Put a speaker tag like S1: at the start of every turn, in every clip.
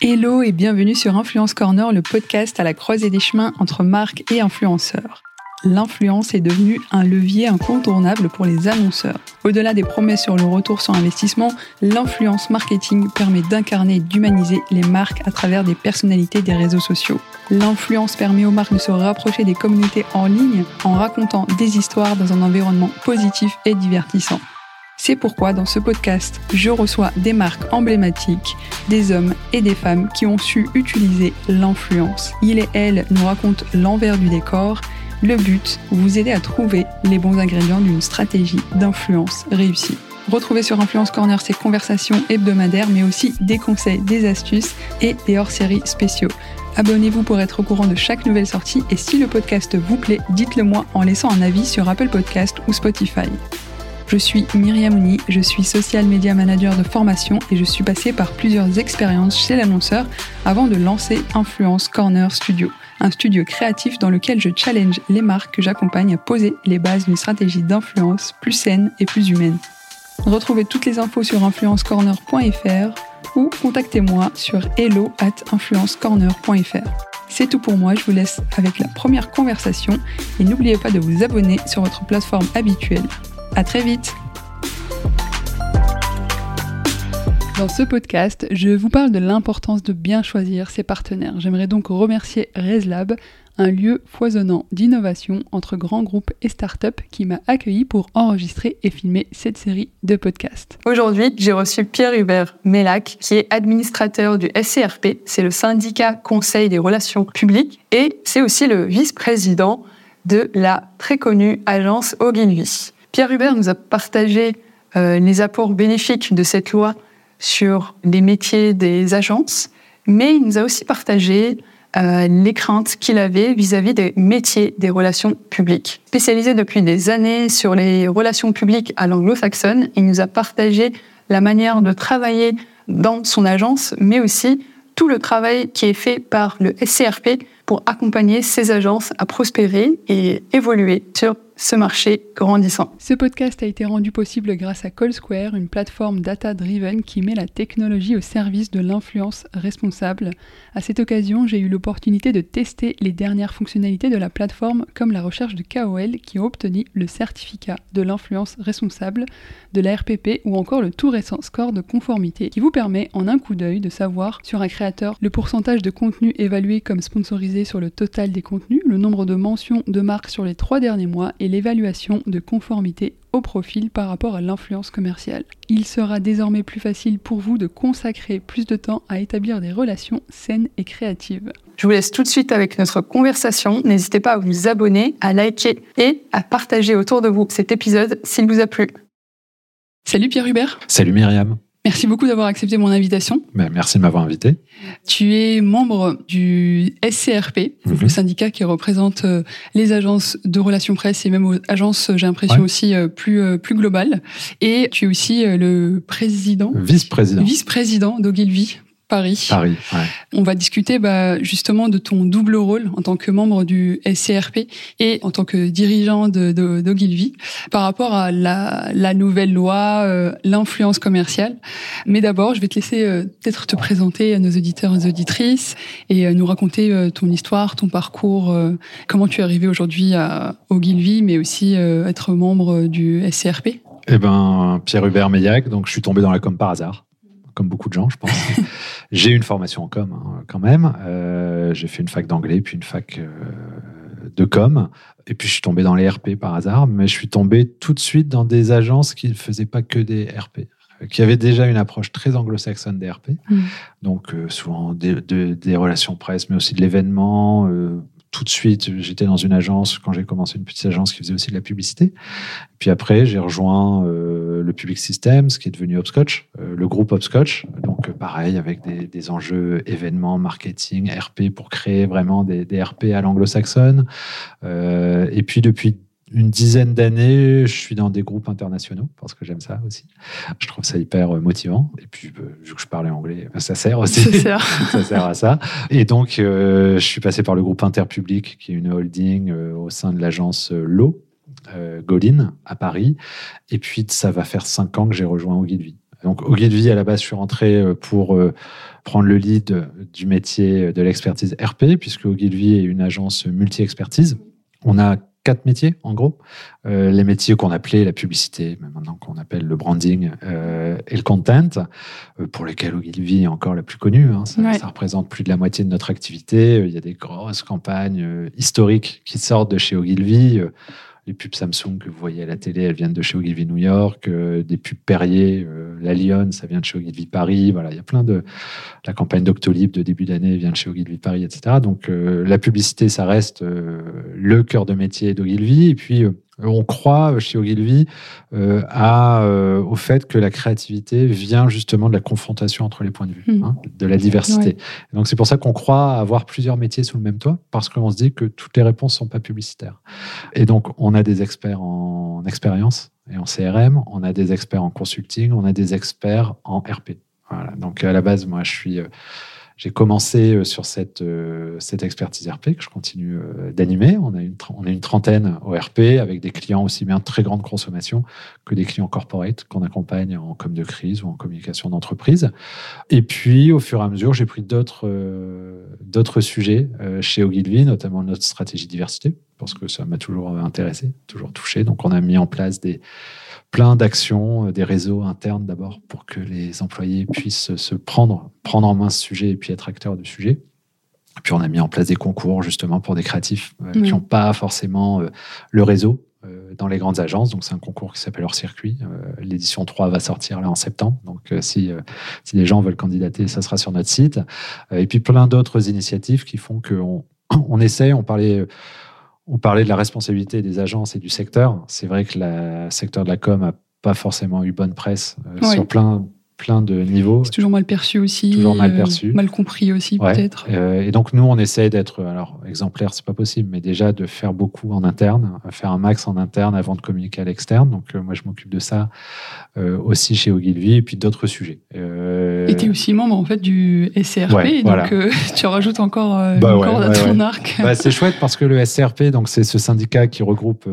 S1: Hello et bienvenue sur Influence Corner, le podcast à la croisée des chemins entre marques et influenceurs. L'influence est devenue un levier incontournable pour les annonceurs. Au-delà des promesses sur le retour sur investissement, l'influence marketing permet d'incarner et d'humaniser les marques à travers des personnalités des réseaux sociaux. L'influence permet aux marques de se rapprocher des communautés en ligne en racontant des histoires dans un environnement positif et divertissant. C'est pourquoi dans ce podcast, je reçois des marques emblématiques, des hommes et des femmes qui ont su utiliser l'influence. Il et elle nous racontent l'envers du décor. Le but, vous aider à trouver les bons ingrédients d'une stratégie d'influence réussie. Retrouvez sur Influence Corner ces conversations hebdomadaires, mais aussi des conseils, des astuces et des hors-séries spéciaux. Abonnez-vous pour être au courant de chaque nouvelle sortie et si le podcast vous plaît, dites-le moi en laissant un avis sur Apple Podcast ou Spotify. Je suis Myriam Ouni, je suis social media manager de formation et je suis passée par plusieurs expériences chez l'annonceur avant de lancer Influence Corner Studio, un studio créatif dans lequel je challenge les marques que j'accompagne à poser les bases d'une stratégie d'influence plus saine et plus humaine. Retrouvez toutes les infos sur influencecorner.fr ou contactez-moi sur hello at influencecorner.fr. C'est tout pour moi, je vous laisse avec la première conversation et n'oubliez pas de vous abonner sur votre plateforme habituelle. À très vite Dans ce podcast, je vous parle de l'importance de bien choisir ses partenaires. J'aimerais donc remercier ResLab, un lieu foisonnant d'innovation entre grands groupes et startups qui m'a accueilli pour enregistrer et filmer cette série de podcasts. Aujourd'hui, j'ai reçu Pierre-Hubert Mellac, qui est administrateur du SCRP, c'est le syndicat Conseil des relations publiques, et c'est aussi le vice-président de la très connue agence Ogilvy. Pierre Hubert nous a partagé euh, les apports bénéfiques de cette loi sur les métiers des agences, mais il nous a aussi partagé euh, les craintes qu'il avait vis-à-vis des métiers des relations publiques. Spécialisé depuis des années sur les relations publiques à l'anglo-saxonne, il nous a partagé la manière de travailler dans son agence, mais aussi tout le travail qui est fait par le SCRP pour accompagner ces agences à prospérer et évoluer sur ce marché grandissant. Ce podcast a été rendu possible grâce à Call Square, une plateforme data-driven qui met la technologie au service de l'influence responsable. À cette occasion, j'ai eu l'opportunité de tester les dernières fonctionnalités de la plateforme, comme la recherche de KOL qui a obtenu le certificat de l'influence responsable, de la RPP ou encore le tout récent score de conformité qui vous permet en un coup d'œil de savoir sur un créateur le pourcentage de contenu évalué comme sponsorisé sur le total des contenus, le nombre de mentions de marques sur les trois derniers mois et l'évaluation de conformité au profil par rapport à l'influence commerciale. Il sera désormais plus facile pour vous de consacrer plus de temps à établir des relations saines et créatives. Je vous laisse tout de suite avec notre conversation. N'hésitez pas à vous abonner, à liker et à partager autour de vous cet épisode s'il vous a plu. Salut Pierre Hubert.
S2: Salut Myriam.
S1: Merci beaucoup d'avoir accepté mon invitation.
S2: Ben, merci de m'avoir invité.
S1: Tu es membre du SCRP, le mhm. syndicat qui représente euh, les agences de relations presse et même aux agences, j'ai l'impression aussi euh, plus euh, plus globales. Et tu es aussi le président,
S2: vice-président,
S1: vice-président d'Ogilvy Paris.
S2: Paris, ouais.
S1: On va discuter bah, justement de ton double rôle en tant que membre du SCRP et en tant que dirigeant de, par rapport à la, la nouvelle loi, euh, l'influence commerciale. Mais d'abord, je vais te laisser euh, peut-être te présenter à nos auditeurs et auditrices et euh, nous raconter ton histoire, ton parcours, comment tu es arrivé aujourd'hui à Ogilvy, mais aussi être membre du SCRP.
S2: Eh ben, Pierre Hubert Meillac, donc je suis tombé dans la com par hasard comme beaucoup de gens, je pense. j'ai une formation en com hein, quand même. Euh, j'ai fait une fac d'anglais, puis une fac euh, de com. Et puis je suis tombé dans les RP par hasard, mais je suis tombé tout de suite dans des agences qui ne faisaient pas que des RP euh, qui avaient déjà une approche très anglo-saxonne des RP, mm. donc souvent des, des, relations presse, mais aussi de l'événement, tout de suite, j'étais dans une agence, quand j'ai commencé une petite agence qui faisait aussi de la publicité. Puis après, j'ai rejoint euh, le Public Systems, qui est devenu Hopscotch, euh, le groupe Hopscotch. Donc, euh, pareil, avec des, enjeux événements, marketing, RP, pour créer vraiment des, des RP à l'anglo-saxonne. et puis, depuis une dizaine d'années, je suis dans des groupes internationaux parce que j'aime ça aussi. Je trouve ça hyper euh, motivant. Et puis, euh, vu que je parlais anglais, ben, ça sert aussi.
S1: Ça sert.
S2: ça sert à ça. Et donc, euh, je suis passé par le groupe Interpublic, qui est une holding au sein de l'agence LO, Golin, à Paris. Et puis, ça va faire cinq ans que j'ai rejoint Ogilvy. Donc Ogilvy, à la base, je suis rentré pour prendre le lead du métier de l'expertise RP, puisque Ogilvy est une agence multi-expertise. On a quatre métiers, en gros. Euh, les métiers qu'on appelait la publicité, mais maintenant qu'on appelle le branding euh, et le content, euh, pour lesquels Ogilvy est encore la plus connue. Hein. ça, ça, représente plus de la moitié de notre activité. Il y a des grosses campagnes historiques qui sortent de chez Ogilvy les pubs Samsung que vous voyez à la télé, elles viennent de chez Ogilvy New York. Euh, des pubs Perrier, euh, la Lyon, ça vient de chez Ogilvy Paris. Voilà, il y a plein de. La campagne Doctolib de début d'année vient de chez Ogilvy Paris, etc. Donc euh, la publicité, ça reste le cœur de métier d'Ogilvy. Et puis on croit chez Ogilvy euh, à, euh, au fait que la créativité vient justement de la confrontation entre les points de vue, hmm. hein, de la diversité. Donc c'est pour ça qu'on croit avoir plusieurs métiers sous le même toit, parce qu'on se dit que toutes les réponses sont pas publicitaires. Et donc on a des experts en expérience et en CRM, on a des experts en consulting, on a des experts en RP. Voilà. Donc à la base, moi je suis euh, j'ai commencé euh, sur cette, euh, expertise RP que je continue euh, d'animer. On, a une, a une trentaine au RP avec des clients aussi bien très grande consommation que des clients corporate qu'on accompagne en com de crise ou en communication d'entreprise. Et puis, au fur et à mesure, j'ai pris d'autres d'autres sujets chez Ogilvy, notamment notre stratégie diversité, parce que ça m'a toujours intéressé, toujours touché. Donc, on a mis en place des plein d'actions, euh, des réseaux internes d'abord pour que les employés puissent se prendre, prendre en main ce sujet et puis être acteurs du sujet. puis on a mis en place des concours justement pour des créatifs euh, qui n'ont pas forcément euh, le réseau dans les grandes agences. Donc c'est un concours qui s'appelle Hors Circuit. L'édition 3 va sortir là en septembre. Donc si, si les gens veulent candidater, ça sera sur notre site. et puis plein d'autres initiatives qui font qu'on on essaie, on parlait on parlait de la responsabilité des agences et du secteur. C'est vrai que le secteur de la com n'a pas forcément eu bonne presse euh, sur plein, plein de niveaux.
S1: C'est toujours mal perçu aussi.
S2: Toujours mal euh,
S1: mal compris aussi, peut-être.
S2: Euh, et donc, nous, on essaie d'être, alors, exemplaire, c'est pas possible, mais déjà de faire beaucoup en interne, faire un max en interne avant de communiquer à l'externe. Donc, moi, je m'occupe de ça aussi chez Ogilvy et puis d'autres sujets.
S1: et tu es aussi membre, en fait, du SCRP. donc, tu rajoutes encore, bah encore à ton arc.
S2: Bah, c'est chouette parce que le SCRP, donc, c'est ce syndicat qui regroupe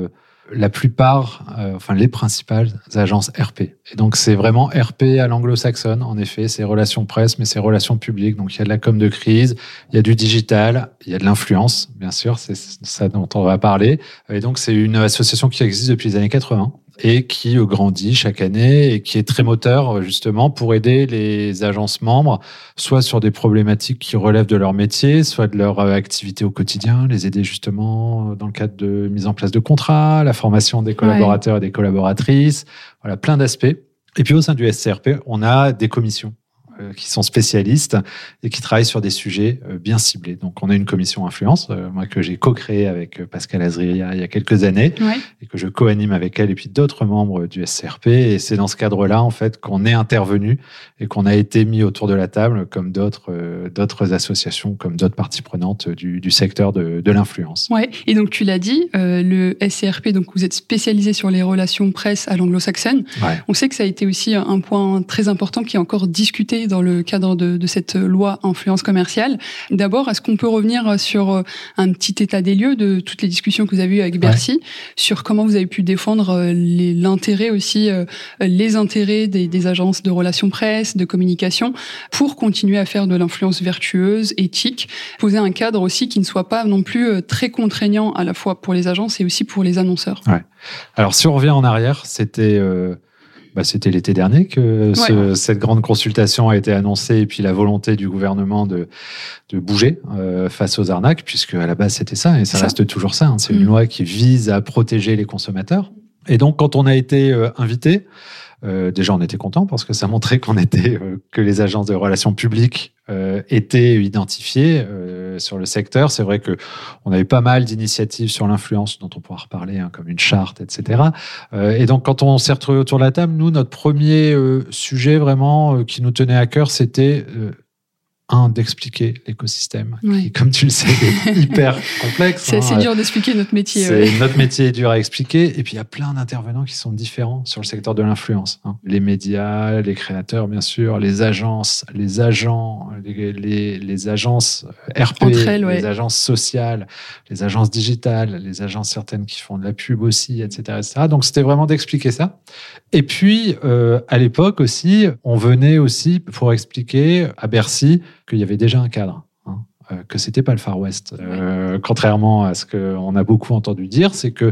S2: la plupart, euh, enfin les principales agences RP. Et donc c'est vraiment RP à l'anglo-saxonne, en effet, c'est relations presse, mais c'est relations publiques. Donc il y a de la com de crise, il y a du digital, il y a de l'influence, bien sûr, c'est ça dont on va parler. Et donc c'est une association qui existe depuis les années 80 et qui grandit chaque année et qui est très moteur justement pour aider les agences membres, soit sur des problématiques qui relèvent de leur métier, soit de leur activité au quotidien, les aider justement dans le cadre de mise en place de contrats, la formation des collaborateurs et des collaboratrices, voilà, plein d'aspects. Et puis au sein du SCRP, on a des commissions euh, qui sont spécialistes et qui travaillent sur des sujets euh, bien ciblés. Donc, on a une commission influence, euh, moi que j'ai co-créée avec Pascal Azria il y a quelques années et que je co-anime avec elle et puis d'autres membres du SCRP. Et c'est dans ce cadre-là, en fait, qu'on est intervenu et qu'on a été mis autour de la table comme d'autres d'autres associations, comme d'autres parties prenantes du, du secteur de, de l'influence.
S1: Ouais. Et donc, tu l'as dit, le SCRP, donc vous êtes spécialisé sur les relations presse à l'anglo-saxonne. On sait que ça a été aussi un point très important qui est encore discuté dans le cadre de, de cette loi influence commerciale. D'abord, est-ce qu'on peut revenir sur euh, un petit état des lieux de toutes les discussions que vous avez eues avec Bercy, sur comment vous avez pu défendre euh, l'intérêt aussi, euh, les intérêts des, des, agences de relations presse, de communication, pour continuer à faire de l'influence vertueuse, éthique, poser un cadre aussi qui ne soit pas non plus très contraignant à la fois pour les agences et aussi pour les annonceurs?
S2: Ouais. Alors si on revient en arrière, c'était bah, c'était l'été dernier que cette grande consultation a été annoncée et puis la volonté du gouvernement de, de bouger euh, face aux arnaques, puisque à la base c'était ça et ça, reste toujours ça. Hein. C'est une mm. loi qui vise à protéger les consommateurs. Et donc quand on a été euh, invité, euh, déjà, on était content parce que ça montrait qu'on était euh, que les agences de relations publiques euh, étaient identifiées euh, sur le secteur. C'est vrai que on avait pas mal d'initiatives sur l'influence dont on pourra reparler, hein, comme une charte, etc. et donc, quand on s'est retrouvés autour de la table, nous, notre premier sujet vraiment qui nous tenait à cœur, c'était un, d'expliquer l'écosystème,
S1: Ouais.
S2: qui, comme tu le sais, est hyper complexe.
S1: C'est
S2: hein.
S1: assez dur d'expliquer notre métier. Ouais.
S2: Notre métier est dur à expliquer. Et puis, il y a plein d'intervenants qui sont différents sur le secteur de l'influence. hein. Les médias, les créateurs, bien sûr, les agences, les agents, les, les- les agences RP,
S1: elles, ouais.
S2: les agences sociales, les agences digitales, les agences certaines qui font de la pub aussi, etc. etc. Donc, c'était vraiment d'expliquer ça. Et puis, euh, à l'époque aussi, on venait aussi pour expliquer à Bercy qu'il y avait déjà un cadre. hein, euh, que c'était pas le Far West. Euh, contrairement à ce qu'on a beaucoup entendu dire, c'est que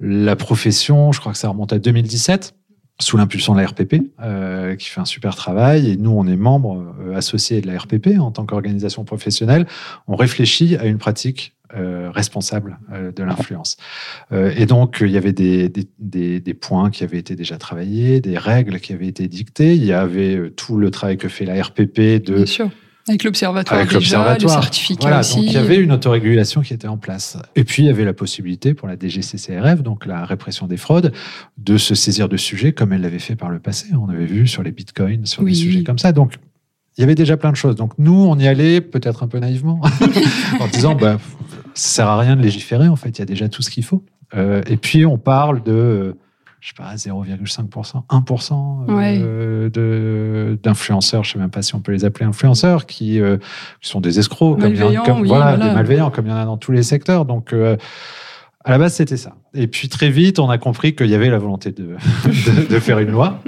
S2: la profession, je crois que ça remonte à 2017, sous l'impulsion de la RPP, euh, qui fait un super travail, et nous, on est membre euh, associé de la RPP en tant qu'organisation professionnelle, on réfléchit à une pratique euh, responsable de l'influence. Et donc, il y avait des, des, des, des points qui avaient été déjà travaillés, des règles qui avaient été dictées, il y avait tout le travail que fait la RPP de.
S1: Avec l'observatoire
S2: avec
S1: le certificat
S2: Voilà,
S1: aussi.
S2: donc il y avait une autorégulation qui était en place. Et puis il y avait la possibilité pour la DGCCRF, donc la répression des fraudes, de se saisir de sujets comme elle l'avait fait par le passé. On avait vu sur les bitcoins, sur
S1: Oui.
S2: des sujets comme ça. Donc il y avait déjà plein de choses. Donc nous, on y allait peut-être un peu naïvement, en disant bah, ça sert à rien de légiférer. En fait, il y a déjà tout ce qu'il faut. Euh, et puis on parle de euh, je sais pas, 0,5%, 1% euh, de- d'influenceurs, je sais même pas si on peut les appeler influenceurs, qui, euh, qui sont des escrocs, comme il y en a-
S1: Malveillants,
S2: comme-
S1: oui,
S2: voilà,
S1: voilà.
S2: des malveillants, comme il y en a dans tous les secteurs. Donc, euh, à la base, c'était ça. Et puis, très vite, on a compris qu'il y avait la volonté de, de, de faire une loi.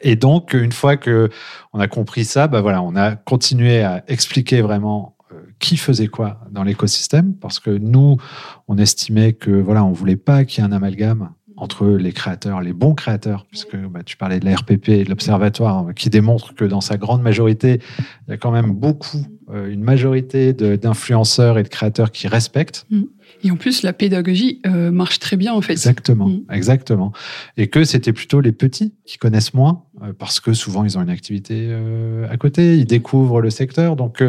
S2: Et donc, une fois que on a compris ça, bah voilà, on a continué à expliquer vraiment qui faisait quoi dans l'écosystème, parce que nous, on estimait que voilà, on voulait pas qu'il y ait un amalgame entre les créateurs, les bons créateurs, puisque bah, tu parlais de la RPP et de l'Observatoire, hein, qui démontre que dans sa grande majorité, il y a quand même beaucoup, euh, une majorité d'influenceurs et de créateurs qui respectent.
S1: Et en plus, la pédagogie euh, marche très bien en fait.
S2: Exactement,
S1: Mm.
S2: exactement. Et que c'était plutôt les petits qui connaissent moins, euh, parce que souvent ils ont une activité euh, à côté, ils découvrent le secteur. Donc,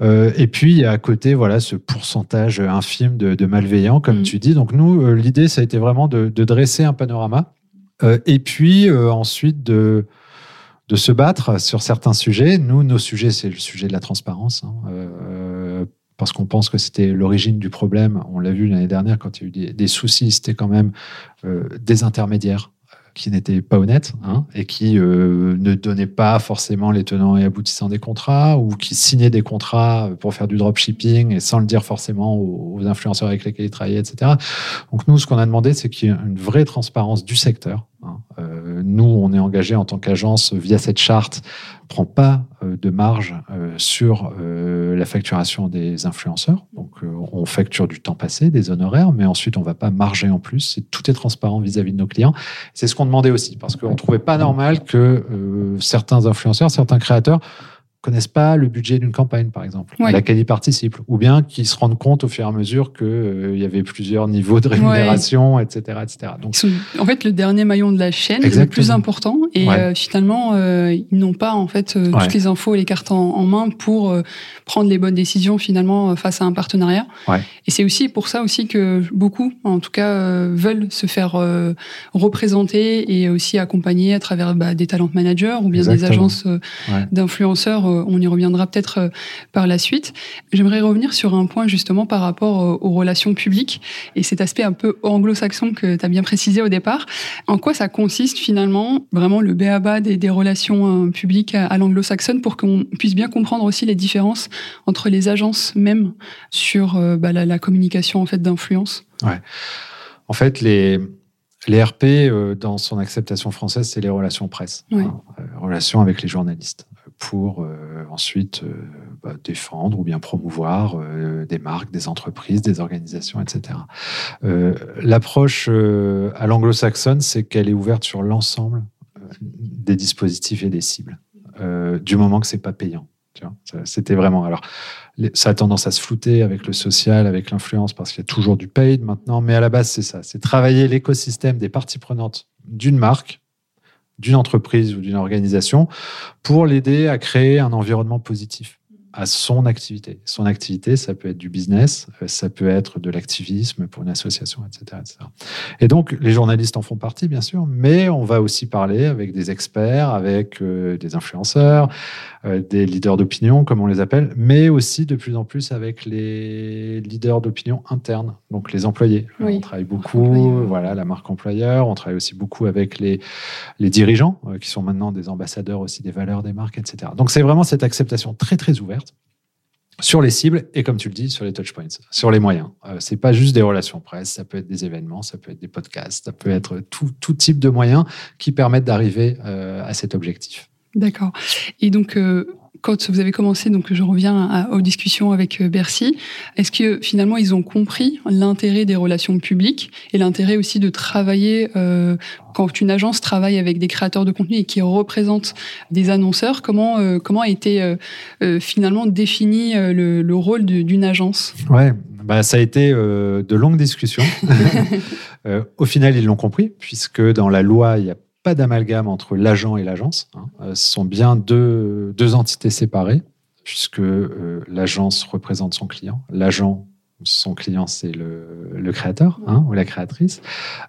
S2: euh, et puis il y a à côté, voilà, ce pourcentage infime de, de malveillants, comme
S1: Mm.
S2: tu dis. Donc nous, euh, l'idée, ça a été vraiment de, de dresser un panorama, euh, et puis euh, ensuite de de se battre sur certains sujets. Nous, nos sujets, c'est le sujet de la transparence. hein, parce qu'on pense que c'était l'origine du problème. On l'a vu l'année dernière quand il y a eu des, des soucis, c'était quand même des intermédiaires qui n'étaient pas honnêtes hein, et qui euh, ne donnaient pas forcément les tenants et aboutissants des contrats ou qui signaient des contrats pour faire du dropshipping et sans le dire forcément aux, influenceurs avec lesquels ils travaillaient, etc. Donc nous, ce qu'on a demandé, c'est qu'il y ait une vraie transparence du secteur. hein. Euh, nous, on est engagé en tant qu'agence via cette charte prend pas euh, de marge sur la facturation des influenceurs. On facture du temps passé, des honoraires, mais ensuite, on va pas marger en plus. Tout est transparent vis-à-vis de nos clients. C'est ce qu'on demandait aussi, parce qu'on trouvait pas normal que euh, certains influenceurs, certains créateurs connaissent pas le budget d'une campagne, par exemple,
S1: Ouais.
S2: à laquelle ils participent, ou bien qu'ils se rendent compte au fur et à mesure qu'il y avait plusieurs niveaux de rémunération, etc., etc. Donc,
S1: Ils sont en fait le dernier maillon de la chaîne, le
S2: Exactement.
S1: plus important, et
S2: Ouais.
S1: euh, finalement euh, ils n'ont pas en fait euh, toutes les infos et les cartes en, en main pour euh, prendre les bonnes décisions finalement euh, face à un partenariat. Et c'est aussi pour ça aussi que beaucoup, en tout cas, euh, veulent se faire euh, représenter et aussi accompagner à travers bah, des talent managers ou bien des agences euh, d'influenceurs. Euh, on y reviendra peut-être euh, par la suite. J'aimerais revenir sur un point justement par rapport euh, aux relations publiques et cet aspect un peu anglo-saxon que tu as bien précisé au départ. En quoi ça consiste finalement vraiment le béaba des, des relations publiques à, à l'anglo-saxonne pour qu'on puisse bien comprendre aussi les différences entre les agences même sur bah, la, la communication en fait d'influence?
S2: En fait, les, les RP, euh, dans son acceptation française, c'est les relations presse,
S1: Ouais.
S2: hein, euh, relations avec les journalistes, pour euh, ensuite euh, bah, défendre ou bien promouvoir euh, des marques, des entreprises, des organisations, etc. L'approche à l'anglo-saxonne, c'est qu'elle est ouverte sur l'ensemble des dispositifs et des cibles, du moment que c'est pas payant. C'était vraiment. Alors, ça a tendance à se flouter avec le social, avec l'influence, parce qu'il y a toujours du paid maintenant. Mais à la base, c'est ça. C'est travailler l'écosystème des parties prenantes d'une marque, d'une entreprise ou d'une organisation pour l'aider à créer un environnement positif à son activité. Son activité, ça peut être du business, euh, ça peut être de l'activisme pour une association, etc., etc. Et donc, les journalistes en font partie, bien sûr, mais on va aussi parler avec des experts, avec euh, des influenceurs, euh, des leaders d'opinion, comme on les appelle, mais aussi de plus en plus avec les leaders d'opinion internes, donc les employés. On travaille beaucoup, voilà, la marque employeur. On travaille aussi beaucoup avec les, les dirigeants, qui sont maintenant des ambassadeurs aussi des valeurs des marques, etc. Donc, c'est vraiment cette acceptation très, très ouverte sur les cibles et comme tu le dis sur les touchpoints, sur les moyens. Euh, c'est pas juste des relations presse, ça peut être des événements, ça peut être des podcasts, ça peut être tout, tout type de moyens qui permettent d'arriver euh, à cet objectif.
S1: D'accord. Et donc euh, quand vous avez commencé, donc je reviens aux discussions avec euh, Bercy, est-ce que finalement ils ont compris l'intérêt des relations publiques et l'intérêt aussi de travailler euh, quand une agence travaille avec des créateurs de contenu et qui représente des annonceurs Comment euh, comment a été finalement défini le, rôle d'une agence?
S2: Ouais, bah, ça a été de longues discussions. au final, ils l'ont compris puisque dans la loi, il y a d'amalgame entre l'agent et l'agence. Hein. Euh, ce sont bien deux, deux entités séparées, puisque euh, l'agence représente son client. L'agent, son client, c'est le, le, créateur hein, ou la créatrice.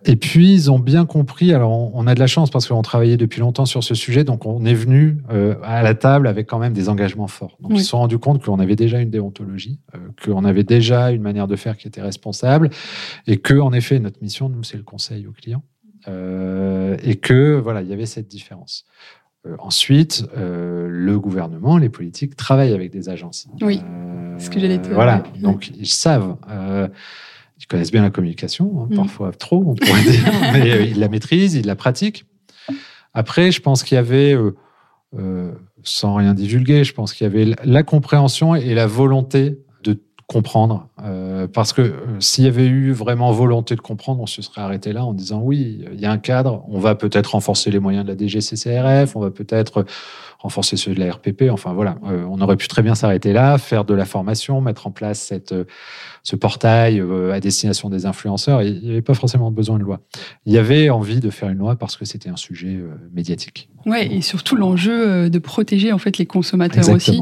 S2: Et puis, ils ont bien compris. Alors, on, a de la chance parce qu'on travaillait depuis longtemps sur ce sujet, donc on est venu euh, à la table avec quand même des engagements forts. Donc, ils se sont rendus compte qu'on avait déjà une déontologie, qu'on avait déjà une manière de faire qui était responsable, et que, en effet, notre mission, nous, c'est le conseil aux clients. Euh, et que voilà, il y avait cette différence. Euh, ensuite, euh, le gouvernement, les politiques travaillent avec des agences.
S1: Oui, ce que j'allais dire.
S2: Voilà, donc ils savent ils connaissent bien la communication, hein, mm. parfois trop, on pourrait dire, mais ils la maîtrisent, ils la pratiquent. Après, je pense qu'il y avait, sans rien divulguer, je pense qu'il y avait la compréhension et la volonté comprendre. Euh, parce que euh, s'il y avait eu vraiment volonté de comprendre, on se serait arrêté là en disant oui, il y a un cadre, on va peut-être renforcer les moyens de la DGCCRF, on va peut-être renforcer ceux de la RPP. Enfin voilà, euh, on aurait pu très bien s'arrêter là, faire de la formation, mettre en place cette, ce portail à destination des influenceurs. il n'y avait pas forcément besoin de loi. Il y avait envie de faire une loi parce que c'était un sujet médiatique.
S1: Ouais, et surtout l'enjeu de protéger en fait les consommateurs aussi.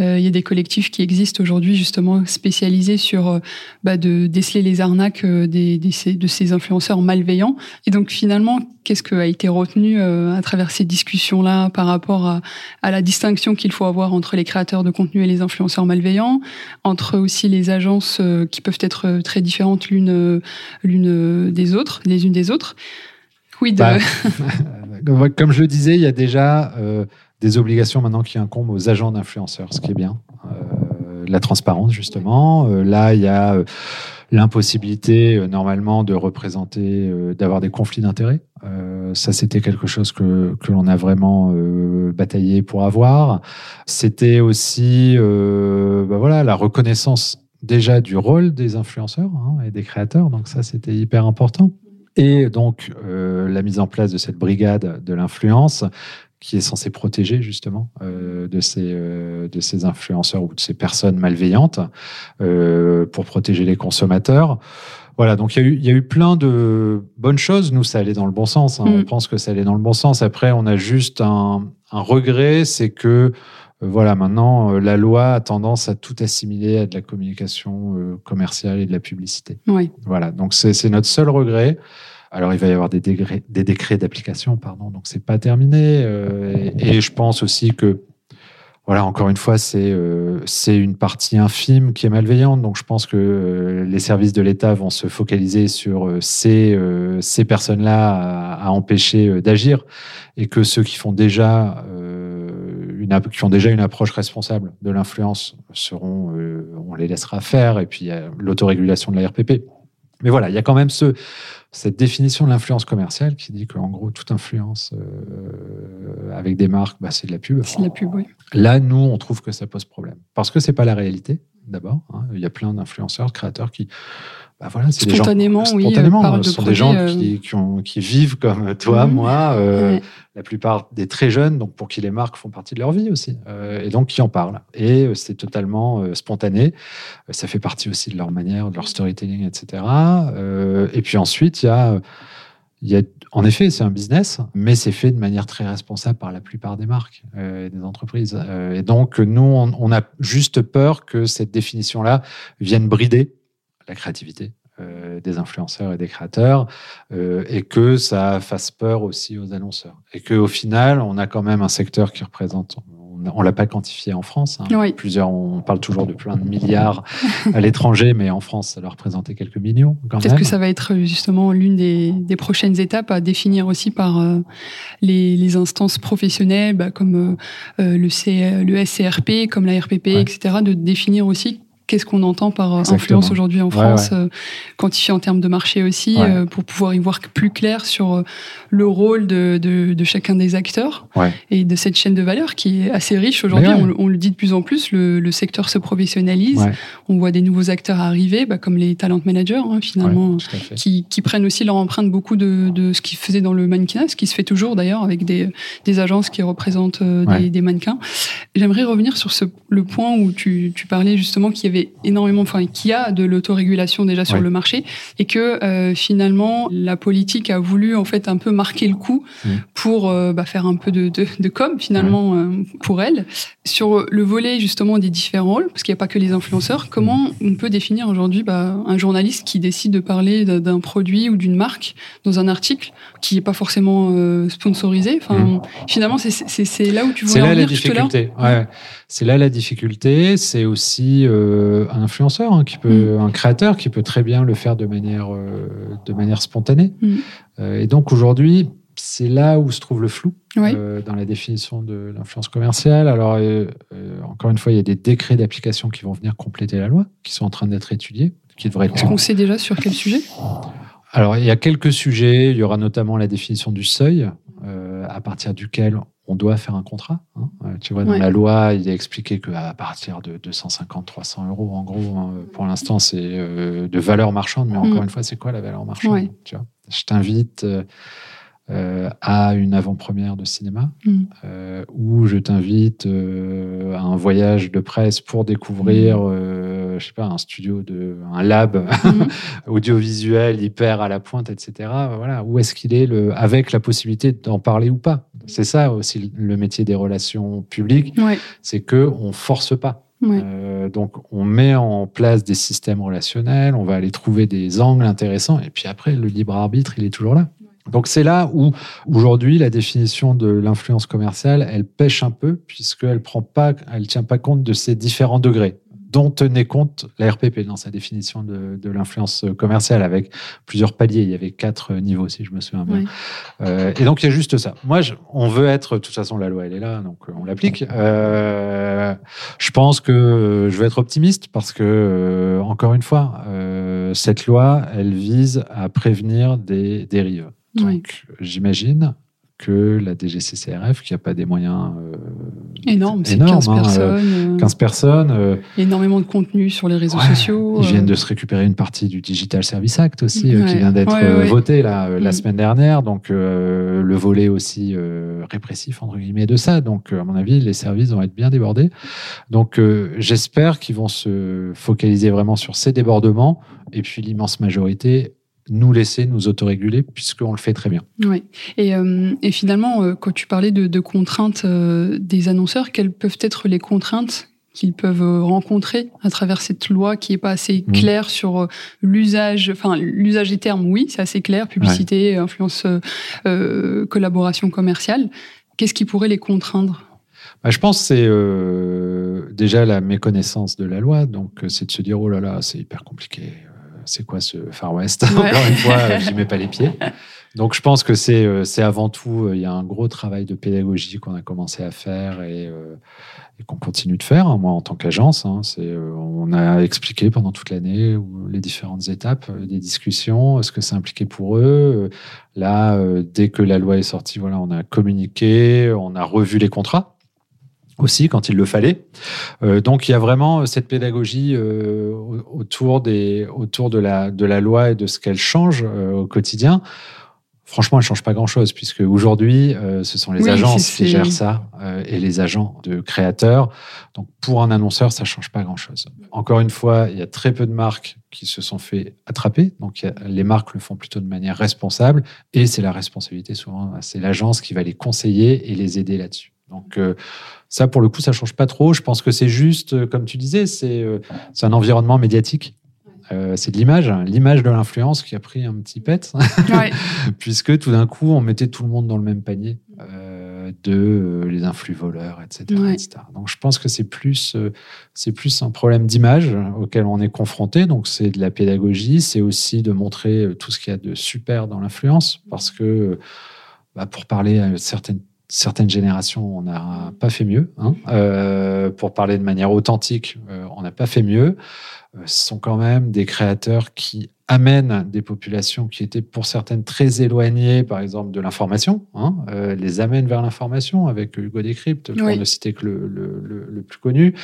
S1: Euh, il y a des collectifs qui existent aujourd'hui justement spécialisés sur euh, bah, de déceler les arnaques euh, des, des, de ces influenceurs malveillants. Et donc finalement, qu'est-ce qui a été retenu à travers ces discussions-là par rapport à, à la distinction qu'il faut avoir entre les créateurs de contenu et les influenceurs malveillants, entre aussi les agences qui peuvent être très différentes l'une l'une des autres, les unes des autres.
S2: Oui, de... Bah, comme je le disais, il y a déjà des obligations maintenant qui incombent aux agents d'influenceurs, ce qui est bien. Euh, la transparence, justement. Euh, là, il y a euh, l'impossibilité, normalement, de représenter, d'avoir des conflits d'intérêts. ça, c'était quelque chose que, que l'on a vraiment bataillé pour avoir. C'était aussi bah voilà, la reconnaissance déjà du rôle des influenceurs hein, et des créateurs. Donc ça, c'était hyper important. Et donc, la mise en place de cette brigade de l'influence qui est censé protéger justement euh, de, ces, euh, de ces influenceurs ou de ces personnes malveillantes euh, pour protéger les consommateurs. Voilà, donc il y, a eu, il y a eu plein de bonnes choses. Nous, ça allait dans le bon sens. Hein. On mm. pense que ça allait dans le bon sens. Après, on a juste un, un regret, c'est que voilà, maintenant, la loi a tendance à tout assimiler à de la communication commerciale et de la publicité.
S1: Oui.
S2: Voilà, donc c'est notre seul regret. Alors, il va y avoir des, des décrets d'application, pardon, donc c'est pas terminé. Euh, et, je pense aussi que, voilà, encore une fois, c'est euh, c'est une partie infime qui est malveillante. Donc, je pense que euh, les services de l'État vont se focaliser sur ces, ces personnes-là à, empêcher d'agir et que ceux qui font déjà qui ont déjà une approche responsable de l'influence seront, on les laissera faire. Et puis, l'autorégulation de la RPP. Mais voilà, il y a quand même ce, cette définition de l'influence commerciale qui dit qu'en gros, toute influence euh, avec des marques, bah, c'est de la pub.
S1: C'est de la pub, oui.
S2: Là, nous, on trouve que ça pose problème. Parce que c'est pas la réalité, d'abord. Hein. Il y a plein d'influenceurs, créateurs qui bah voilà,
S1: spontanément,
S2: des
S1: gens,
S2: oui, spontanément, ce sont des gens qui, euh, qui, ont, qui, vivent comme toi, mhm. moi, euh, la plupart des très jeunes, donc pour qui les marques font partie de leur vie aussi, euh, et donc qui en parlent. Et euh, c'est totalement euh, spontané. Ça fait partie aussi de leur manière, de leur storytelling, etc. et puis ensuite, il y a il y a, en effet, c'est un business, mais c'est fait de manière très responsable par la plupart des marques et des entreprises. et donc, nous, on, on, a juste peur que cette définition-là vienne brider la créativité euh, des influenceurs et des créateurs, euh, et que ça fasse peur aussi aux annonceurs. Et qu'au final, on a quand même un secteur qui représente, on ne l'a pas quantifié en France, hein. plusieurs, on parle toujours de plein de milliards à l'étranger, mais en France, ça leur représentait quelques millions.
S1: Est-ce que ça va être justement l'une des, prochaines étapes à définir aussi par euh, les, instances professionnelles, bah, comme le, C, le SCRP, comme la RPP, etc., de définir aussi qu'est-ce qu'on entend par euh, influence aujourd'hui en France, ouais, ouais. Euh, quantifié en termes de marché aussi, euh, pour pouvoir y voir plus clair sur le rôle de, de, de chacun des acteurs et de cette chaîne de valeur qui est assez riche aujourd'hui. On, on, le dit de plus en plus, le, le secteur se professionnalise. On voit des nouveaux acteurs arriver, bah, comme les talent managers hein, finalement, qui, qui, prennent aussi leur empreinte beaucoup de, de ce qu'ils faisaient dans le mannequinat, ce qui se fait toujours d'ailleurs avec des, des agences qui représentent des, des, mannequins. J'aimerais revenir sur ce, le point où tu, tu parlais justement qu'il y avait énormément, enfin, qu'il y a de l'autorégulation déjà sur le marché et que euh, finalement la politique a voulu en fait un peu marquer le coup mmh. pour euh, bah, faire un peu de, de, de com finalement euh, pour elle sur le volet justement des différents rôles parce qu'il n'y a pas que les influenceurs. Comment on peut définir aujourd'hui bah, un journaliste qui décide de parler d'un produit ou d'une marque dans un article qui n'est pas forcément sponsorisé? Enfin, mmh. finalement, c'est là où tu voulais en venir tout à l'heure?
S2: Ouais. C'est là la difficulté. C'est aussi euh, un influenceur, hein, qui peut, mm. un créateur qui peut très bien le faire de manière, euh, de manière spontanée. Mm. Euh, et donc aujourd'hui, c'est là où se trouve le flou
S1: oui.
S2: dans la définition de l'influence commerciale. Alors, encore une fois, il y a des décrets d'application qui vont venir compléter la loi, qui sont en train d'être étudiés, qui devraient.
S1: Est-ce qu'on sait déjà sur quel sujet?
S2: Alors, il y a quelques sujets. Il y aura notamment la définition du seuil, à partir duquel on doit faire un contrat. Hein. Euh, tu vois, dans ouais. la loi, il est expliqué qu'à partir de 250, 300 euros, en gros, hein, pour l'instant, c'est euh, de valeur marchande. Mais encore mm. une fois, c'est quoi la valeur marchande
S1: ouais.
S2: tu vois? Je t'invite euh, à une avant-première de cinéma, mm. euh, où je t'invite euh, à un voyage de presse pour découvrir, mm. je sais pas, un studio de, un lab mm. audiovisuel hyper à la pointe, etc. Voilà, où est-ce qu'il est le, avec la possibilité d'en parler ou pas? C'est ça aussi le métier des relations publiques,
S1: ouais.
S2: c'est que on force pas.
S1: Ouais.
S2: Euh, donc, on met en place des systèmes relationnels, on va aller trouver des angles intéressants, et puis après, le libre arbitre, il est toujours là. Donc c'est là où aujourd'hui la définition de l'influence commerciale, elle pêche un peu puisqu'elle prend pas, elle tient pas compte de ces différents degrés dont tenait compte la RPP dans sa définition de, de l'influence commerciale avec plusieurs paliers. Il y avait quatre niveaux, si je me souviens bien.
S1: Oui.
S2: Euh, et donc, il y a juste ça. Moi, je, on veut être, de toute façon, la loi, elle est là, donc on l'applique. Euh, je pense que je vais être optimiste parce que, euh, encore une fois, euh, cette loi, elle vise à prévenir des dérives. Donc,
S1: oui.
S2: j'imagine que la DGCCRF, qui n'a pas des moyens euh,
S1: énormes, c'est 15
S2: hein,
S1: personnes.
S2: 15 personnes. Euh,
S1: énormément de contenu sur les réseaux
S2: ouais,
S1: sociaux.
S2: Ils viennent de se récupérer une partie du Digital Service Act aussi,
S1: ouais.
S2: qui vient d'être
S1: ouais,
S2: voté là,
S1: mm.
S2: la semaine dernière. Donc, euh, le volet aussi répressif, entre guillemets, de ça. Donc, à mon avis, les services vont être bien débordés. Donc, j'espère qu'ils vont se focaliser vraiment sur ces débordements. Et puis, l'immense majorité nous laisser nous autoréguler puisqu'on le fait très bien.
S1: Oui. Et, euh, et finalement, euh, quand tu parlais de, de contraintes euh, des annonceurs, quelles peuvent être les contraintes qu'ils peuvent rencontrer à travers cette loi qui est pas assez
S2: Mmh.
S1: claire mmh. sur l'usage, enfin l'usage des termes, oui, c'est assez clair, publicité, ouais. influence, collaboration commerciale. Qu'est-ce qui pourrait les contraindre?
S2: Bah, je pense que c'est euh, déjà la méconnaissance de la loi, donc c'est de se dire oh là là, c'est hyper compliqué, c'est quoi ce Far West
S1: ouais.
S2: Encore une fois, j'y mets pas les pieds. Donc je pense que c'est euh, c'est avant tout, il y a un gros travail de pédagogie qu'on a commencé à faire et, euh, et qu'on continue de faire. Hein, moi, en tant qu'agence, hein, c'est euh, on a expliqué pendant toute l'année les différentes étapes euh, des discussions, ce que ça impliquait pour eux. Là, euh, dès que la loi est sortie, voilà, on a communiqué, on a revu les contrats aussi quand il le fallait. Euh, donc il y a vraiment cette pédagogie euh, autour des autour de la de la loi et de ce qu'elle change euh, au quotidien. Franchement, elle change pas grand-chose puisque aujourd'hui, euh, ce sont les
S1: Oui,
S2: agences qui gèrent ça euh, et les agents de créateurs. Donc, pour un annonceur, ça change pas grand-chose. Encore une fois, il y a très peu de marques qui se sont fait attraper. Donc, a- les marques le font plutôt de manière responsable et c'est la responsabilité souvent, c'est l'agence qui va les conseiller et les aider là-dessus. Donc, euh, ça, pour le coup, ça change pas trop. Je pense que c'est juste, euh, comme tu disais, c'est euh, un environnement médiatique. Euh, c'est de l'image, l'image de l'influence qui a pris un petit pet
S1: Ouais.
S2: puisque tout d'un coup, on mettait tout le monde dans le même panier euh, de euh, les influx voleurs, etc.,
S1: Ouais.
S2: etc. Donc, je pense que c'est plus, c'est plus un problème d'image auquel on est confronté. Donc, c'est de la pédagogie, c'est aussi de montrer tout ce qu'il y a de super dans l'influence, parce que, bah, pour parler à certaines certaines générations, on n'a pas fait mieux. hein. Euh, pour parler de manière authentique, euh, on n'a pas fait mieux. Euh, ce sont quand même des créateurs qui amènent des populations qui étaient pour certaines très éloignées, par exemple, de l'information, hein, euh, les amènent vers l'information avec Hugo Décrypte, pour
S1: Oui.
S2: ne citer que le, le- le- le plus connu.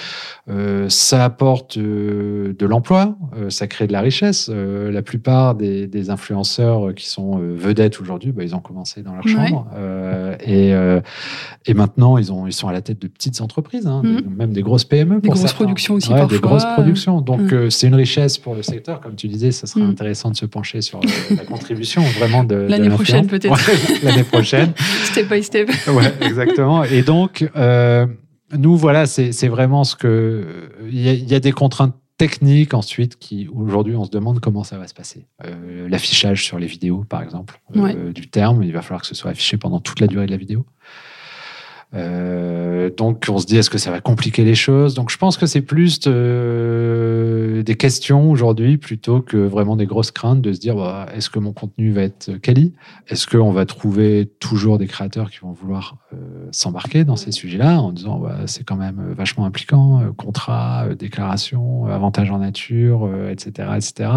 S2: Euh, ça apporte euh, de l'emploi, euh, ça crée de la richesse. Euh, la plupart des, des influenceurs qui sont euh, vedettes aujourd'hui, bah, ils ont commencé dans leur
S1: Ouais.
S2: chambre. Euh, et, euh, et maintenant, ils, ont, ils sont à la tête de petites entreprises, hein, des- même des grosses PME.
S1: Des
S2: pour
S1: grosses
S2: certains.
S1: productions aussi,
S2: Ouais, Des
S1: parfois.
S2: grosses productions. Donc, euh, c'est une richesse pour le secteur. Comme tu disais, ça sera
S1: Mhm.
S2: Intéressant de se pencher sur euh, la contribution vraiment de.
S1: L'année prochaine, peut-être.
S2: L'année prochaine.
S1: Step by step.
S2: Ouais, exactement. Et donc, euh, nous, voilà, c'est vraiment ce que. Il y, a- il y a des contraintes techniques ensuite qui, aujourd'hui, on se demande comment ça va se passer. Euh, L'affichage sur les vidéos, par exemple, euh, du terme, il va falloir que ce soit affiché pendant toute la durée de la vidéo. Euh, donc, on se dit, est-ce que ça va compliquer les choses? Donc, je pense que c'est plus de- des questions aujourd'hui plutôt que vraiment des grosses craintes de se dire, bah, est-ce que mon contenu va être quali? Est-ce qu'on va trouver toujours des créateurs qui vont vouloir euh, s'embarquer dans ces sujets-là en disant, bah, c'est quand même vachement impliquant, euh, contrat, euh, déclaration, euh, avantage en nature, euh, etc., etc.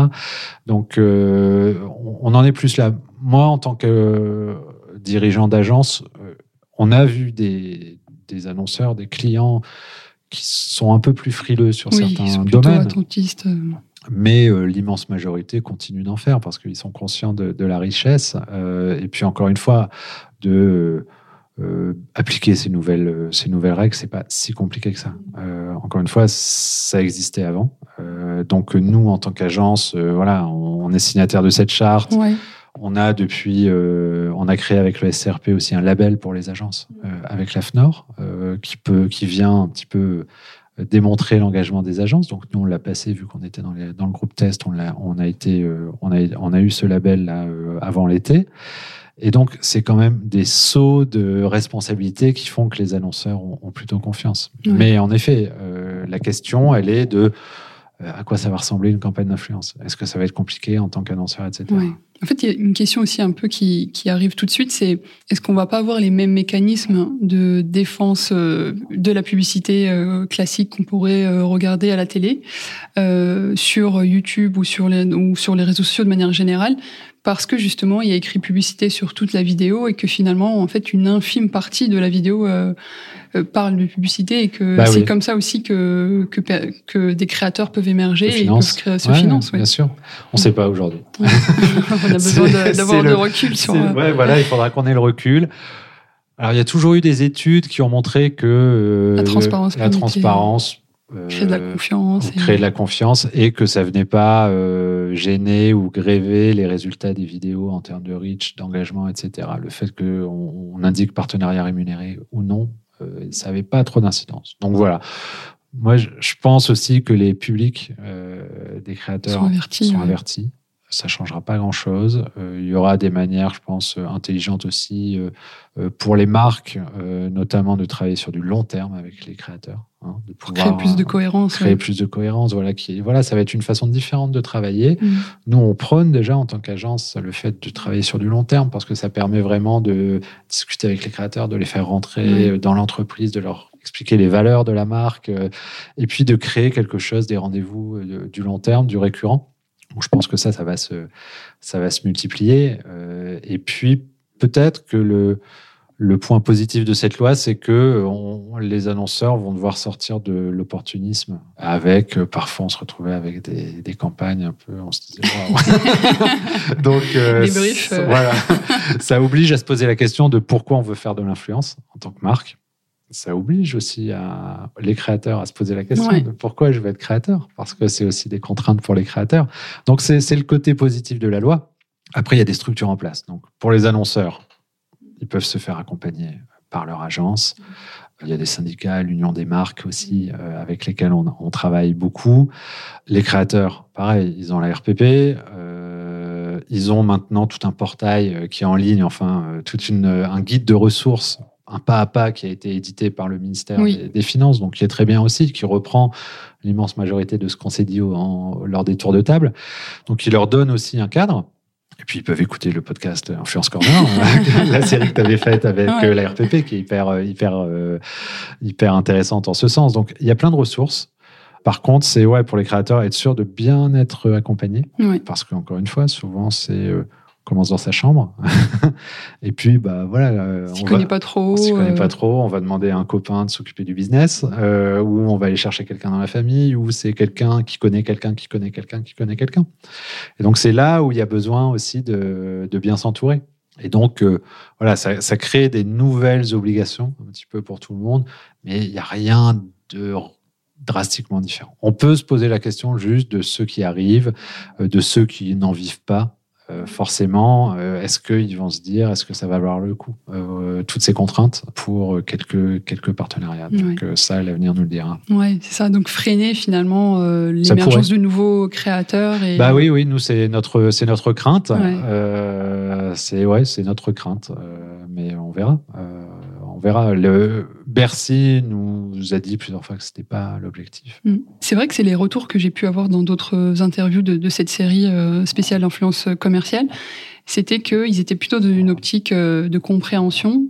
S2: Donc, euh, on, en est plus là. Moi, en tant que euh, dirigeant d'agence, euh, on a vu des, des annonceurs, des clients qui sont un peu plus frileux sur
S1: Oui, ils
S2: certains
S1: sont
S2: domaines,
S1: attentistes. euh.
S2: mais euh, l'immense majorité continue d'en faire parce qu'ils sont conscients de, de la richesse. Euh, et puis encore une fois, de euh, appliquer ces nouvelles, ces nouvelles règles, c'est pas si compliqué que ça. Encore une fois, ça existait avant. Donc nous, en tant qu'agence, voilà, on, on est signataire de cette charte.
S1: Ouais.
S2: On a depuis, euh, on a créé avec le SRP aussi un label pour les agences, euh, avec l'AFNOR, euh, qui peut, qui vient un petit peu euh, démontrer l'engagement des agences. Donc nous on l'a passé vu qu'on était dans, les- dans le groupe test, on l'a, on a été, euh, on a, on a eu ce label là euh, avant l'été. Et donc c'est quand même des sauts de responsabilité qui font que les annonceurs ont, ont plutôt confiance. Mais en effet, euh, la question elle est de à quoi ça va ressembler une campagne d'influence? Est-ce que ça va être compliqué en tant qu'annonceur, etc.
S1: En fait, il y a une question aussi un peu qui, arrive tout de suite, c'est est-ce qu'on va pas avoir les mêmes mécanismes de défense euh, de la publicité euh, classique qu'on pourrait euh, regarder à la télé euh, sur YouTube ou sur ou sur les réseaux sociaux de manière générale parce que justement il y a écrit publicité sur toute la vidéo et que finalement en fait une infime partie de la vidéo euh, euh, parle de publicité et que
S2: Bah
S1: c'est
S2: oui.
S1: comme ça aussi que, que que des créateurs peuvent émerger
S2: Se
S1: et se
S2: Ouais,
S1: financent. ouais.
S2: Bien sûr. On ne sait pas aujourd'hui.
S1: On a besoin d'avoir
S2: le-
S1: recul sur. Euh,
S2: ouais, voilà, il faudra qu'on ait le recul. Alors, il y a toujours eu des études qui ont montré que euh,
S1: La transparence
S2: la transparence
S1: créer de la confiance. et-
S2: créer de la confiance et que ça venait pas euh, gêner ou gréver les résultats des vidéos en termes de reach, d'engagement, etc. Le fait qu'on on indique partenariat rémunéré ou non, euh, ça n'avait pas trop d'incidence. Donc voilà. Moi, je, je pense aussi que les publics euh, des créateurs
S1: Sont avertis,
S2: sont
S1: ouais.
S2: avertis. Ça changera pas grand-chose. Euh, il y aura des manières, je pense, euh, intelligentes aussi euh, pour les marques, euh, notamment de travailler sur du long terme avec les créateurs, hein, de
S1: pour
S2: pouvoir
S1: créer plus de cohérence.
S2: créer
S1: ouais.
S2: plus de cohérence. Voilà, qui, voilà, ça va être une façon différente de travailler.
S1: Mm.
S2: Nous, on prône déjà en tant qu'agence le fait de travailler sur du long terme parce que ça permet vraiment de discuter avec les créateurs, de les faire rentrer dans l'entreprise, de leur expliquer les valeurs de la marque et puis de créer quelque chose, des rendez-vous du long terme, du récurrent. Donc, je pense que ça, ça va se, ça va se multiplier. Euh, et puis, peut-être que le, Le point positif de cette loi, c'est que les annonceurs vont devoir sortir de l'opportunisme avec, euh, parfois on se retrouvait avec des, campagnes un peu, on se disait,
S1: Donc, euh, euh.
S2: voilà, ça oblige à se poser la question de pourquoi on veut faire de l'influence en tant que marque. Ça oblige aussi à, les créateurs à se poser la question de pourquoi je veux être créateur, parce que c'est aussi des contraintes pour les créateurs. Donc c'est le côté positif de la loi. Après, il y a des structures en place. Donc pour les annonceurs, ils peuvent se faire accompagner par leur agence. Il y a des syndicats, l'Union des marques aussi, euh, avec lesquels on, travaille beaucoup. Les créateurs, pareil, ils ont la RPP. Euh, ils ont maintenant tout un portail euh, qui est en ligne, enfin, tout un guide de ressources, un pas à pas qui a été édité par le ministère des, Finances, donc qui est très bien aussi, qui reprend l'immense majorité de ce qu'on s'est dit lors des tours de table. Donc, il leur donne aussi un cadre. Et puis ils peuvent écouter le podcast Influence Corner, la série que tu avais faite avec euh, la RPP, qui est hyper, euh, hyper, euh, hyper intéressante en ce sens. Donc il y a plein de ressources. Par contre, c'est ouais, pour les créateurs, être sûr de bien être accompagné. Parce qu'encore une fois, souvent, c'est commence dans sa chambre. et puis, bah voilà.
S1: Euh, on ne connaît pas trop.
S2: On s'y connaît pas trop. On va demander à un copain de s'occuper du business, euh, ou on va aller chercher quelqu'un dans la famille, ou c'est quelqu'un qui connaît quelqu'un qui connaît quelqu'un qui connaît quelqu'un. Et donc, c'est là où il y a besoin aussi de, de bien s'entourer. Et donc, euh, voilà, ça, ça, crée des nouvelles obligations, un petit peu pour tout le monde, mais il n'y a rien de drastiquement différent. On peut se poser la question juste de ceux qui arrivent, de ceux qui n'en vivent pas, euh, forcément, euh, est-ce qu'ils vont se dire, est-ce que ça va valoir le coup euh, Toutes ces contraintes pour quelques, quelques partenariats? Donc ça, l'avenir nous le dira.
S1: Oui, c'est ça. Donc freiner finalement l'émergence de nouveaux créateurs. Et...
S2: Bah oui, oui, nous, c'est notre, c'est notre crainte. c'est ouais, c'est notre crainte. mais on verra on verra. Le Bercy nous a dit plusieurs fois que c'était pas l'objectif.
S1: Mm. C'est vrai que c'est les retours que j'ai pu avoir dans d'autres interviews de, cette série euh, spéciale d'influence commerciale c'était qu'ils étaient plutôt dans une optique euh, de compréhension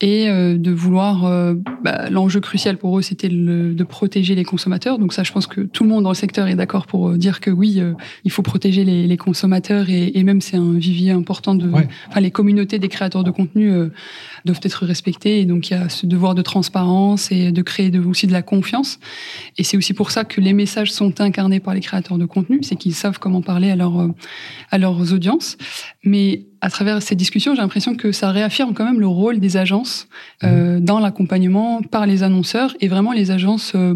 S1: et euh, de vouloir. Euh, bah, l'enjeu crucial pour eux, c'était de protéger les consommateurs. Donc ça, je pense que tout le monde dans le secteur est d'accord pour dire que oui, il faut protéger les, consommateurs et, même c'est un vivier important de. Enfin, les communautés des créateurs de contenu doivent être respectées et donc il y a ce devoir de transparence et de créer de, aussi de la confiance. Et c'est aussi pour ça que les messages sont incarnés par les créateurs de contenu, c'est qu'ils savent comment parler à, leur, à leurs audiences. Mais à travers ces discussions, j'ai l'impression que ça réaffirme quand même le rôle des agences euh, mmh. dans l'accompagnement par les annonceurs et vraiment les agences euh,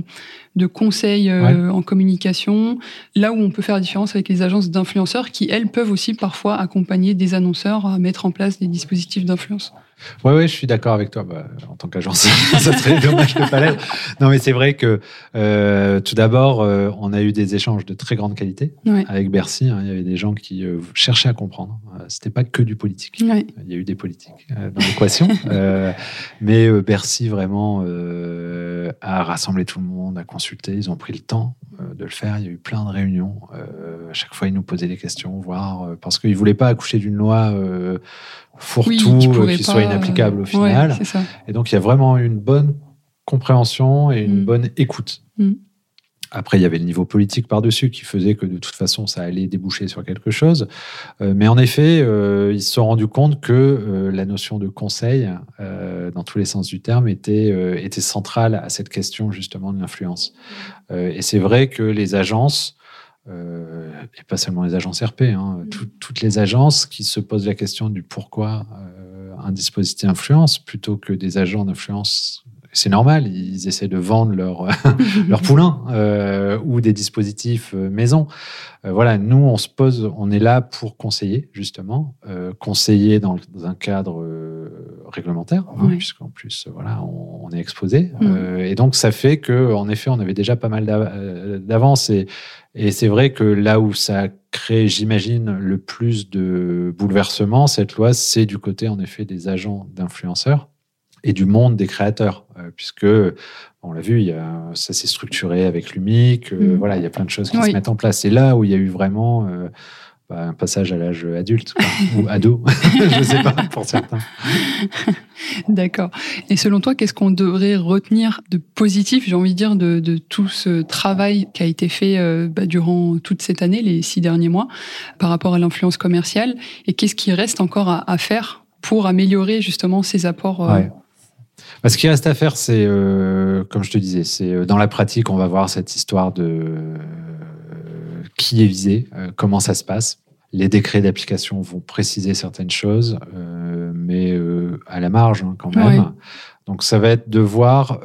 S1: de conseil euh, en communication, là où on peut faire la différence avec les agences d'influenceurs qui, elles, peuvent aussi parfois accompagner des annonceurs à mettre en place des dispositifs d'influence.
S2: Oui, ouais, je suis d'accord avec toi. Bah, en tant qu'agence, ça serait dommage de pas l'être. Non, mais c'est vrai que euh, tout d'abord, euh, on a eu des échanges de très grande qualité avec Bercy. Hein. il y avait des gens qui cherchaient à comprendre. C'était pas que du politique. Il y a eu des politiques dans l'équation, mais Bercy vraiment a rassemblé tout le monde, a ils ont pris le temps euh, de le faire. Il y a eu plein de réunions. Euh, à chaque fois, ils nous posaient des questions, voir euh, parce qu'ils voulaient pas accoucher d'une loi fourre-tout qui, soit inapplicable au final. Et donc, il y a vraiment une bonne compréhension et une mm. bonne écoute. Mm. Après, il y avait le niveau politique par-dessus qui faisait que de toute façon, ça allait déboucher sur quelque chose. Euh, mais en effet, euh, ils se sont rendus compte que euh, la notion de conseil, dans tous les sens du terme, était, était centrale à cette question justement de l'influence. et c'est vrai que les agences, et pas seulement les agences RP, hein, mm. toutes les agences qui se posent la question du pourquoi un dispositif influence plutôt que des agents d'influence c'est normal, ils essaient de vendre leur, leur poulain euh, ou des dispositifs euh, maison. Euh, voilà, nous, on se pose, on est là pour conseiller, justement, conseiller dans, un cadre réglementaire, hein, puisqu'en plus, voilà, on, est exposé. Mm. et donc, ça fait que, en effet, on avait déjà pas mal d'avance. Et, et c'est vrai que là où ça crée, j'imagine, le plus de bouleversements, cette loi, c'est du côté, en effet, des agents d'influenceurs et du monde des créateurs, euh, puisque on l'a vu, il y a, ça s'est structuré avec l'UMIC, euh, mm. voilà, il y a plein de choses qui se mettent en place. C'est là où il y a eu vraiment euh, bah, un passage à l'âge adulte ou ado, je ne sais pas pour certains.
S1: D'accord. Et selon toi, qu'est-ce qu'on devrait retenir de positif, j'ai envie de dire, de, de, tout ce travail qui a été fait bah, durant toute cette année, les six derniers mois, par rapport à l'influence commerciale, et qu'est-ce qui reste encore à, à faire pour améliorer justement ces apports. Euh,
S2: bah, ce qui reste à faire, c'est, euh, comme je te disais, c'est dans la pratique, on va voir cette histoire de qui est visé, comment ça se passe. Les décrets d'application vont préciser certaines choses, mais à la marge hein, quand même. Donc ça va être de voir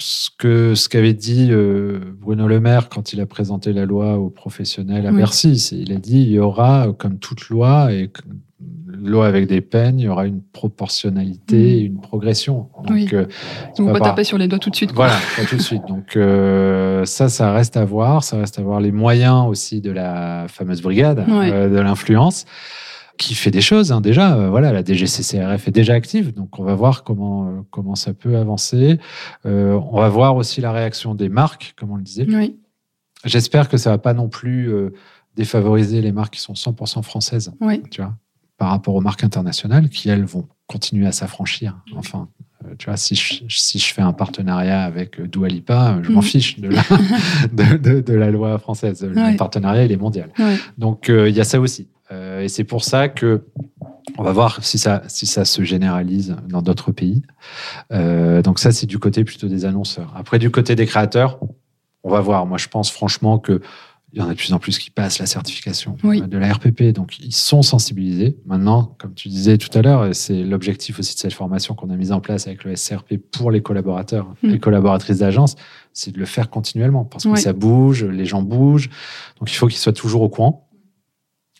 S2: ce que ce qu'avait dit euh, Bruno Le Maire quand il a présenté la loi aux professionnels à Bercy. Il a dit il y aura, comme toute loi, et loi avec des peines, il y aura une proportionnalité, mm. une progression.
S1: Donc, euh, on va pas taper sur les doigts tout de suite.
S2: Voilà, pas tout de suite. Donc euh, ça, ça reste à voir. Ça reste à voir les moyens aussi de la fameuse brigade de l'influence qui fait des choses hein, déjà. Euh, voilà, la DGCCRF est déjà active, donc on va voir comment euh, comment ça peut avancer. Euh, on va voir aussi la réaction des marques, comme on le disait.
S1: Oui.
S2: J'espère que ça va pas non plus défavoriser les marques qui sont 100% françaises.
S1: Oui.
S2: Tu vois, par rapport aux marques internationales qui elles vont continuer à s'affranchir. Enfin, tu vois, si je, si je fais un partenariat avec Dua Lipa, je m'en mm. fiche de la, de, de, la loi française. Le partenariat, il est mondial. Donc, il y a ça aussi. Euh, et c'est pour ça que on va voir si ça, si ça se généralise dans d'autres pays. Euh, donc ça, c'est du côté plutôt des annonceurs. Après, du côté des créateurs, on va voir. Moi, je pense franchement que il y en a de plus en plus qui passent la certification de la RPP, donc ils sont sensibilisés. Maintenant, comme tu disais tout à l'heure, c'est l'objectif aussi de cette formation qu'on a mise en place avec le SCRP pour les collaborateurs, mm. les collaboratrices d'agence, c'est de le faire continuellement parce que ça bouge, les gens bougent, donc il faut qu'ils soient toujours au courant.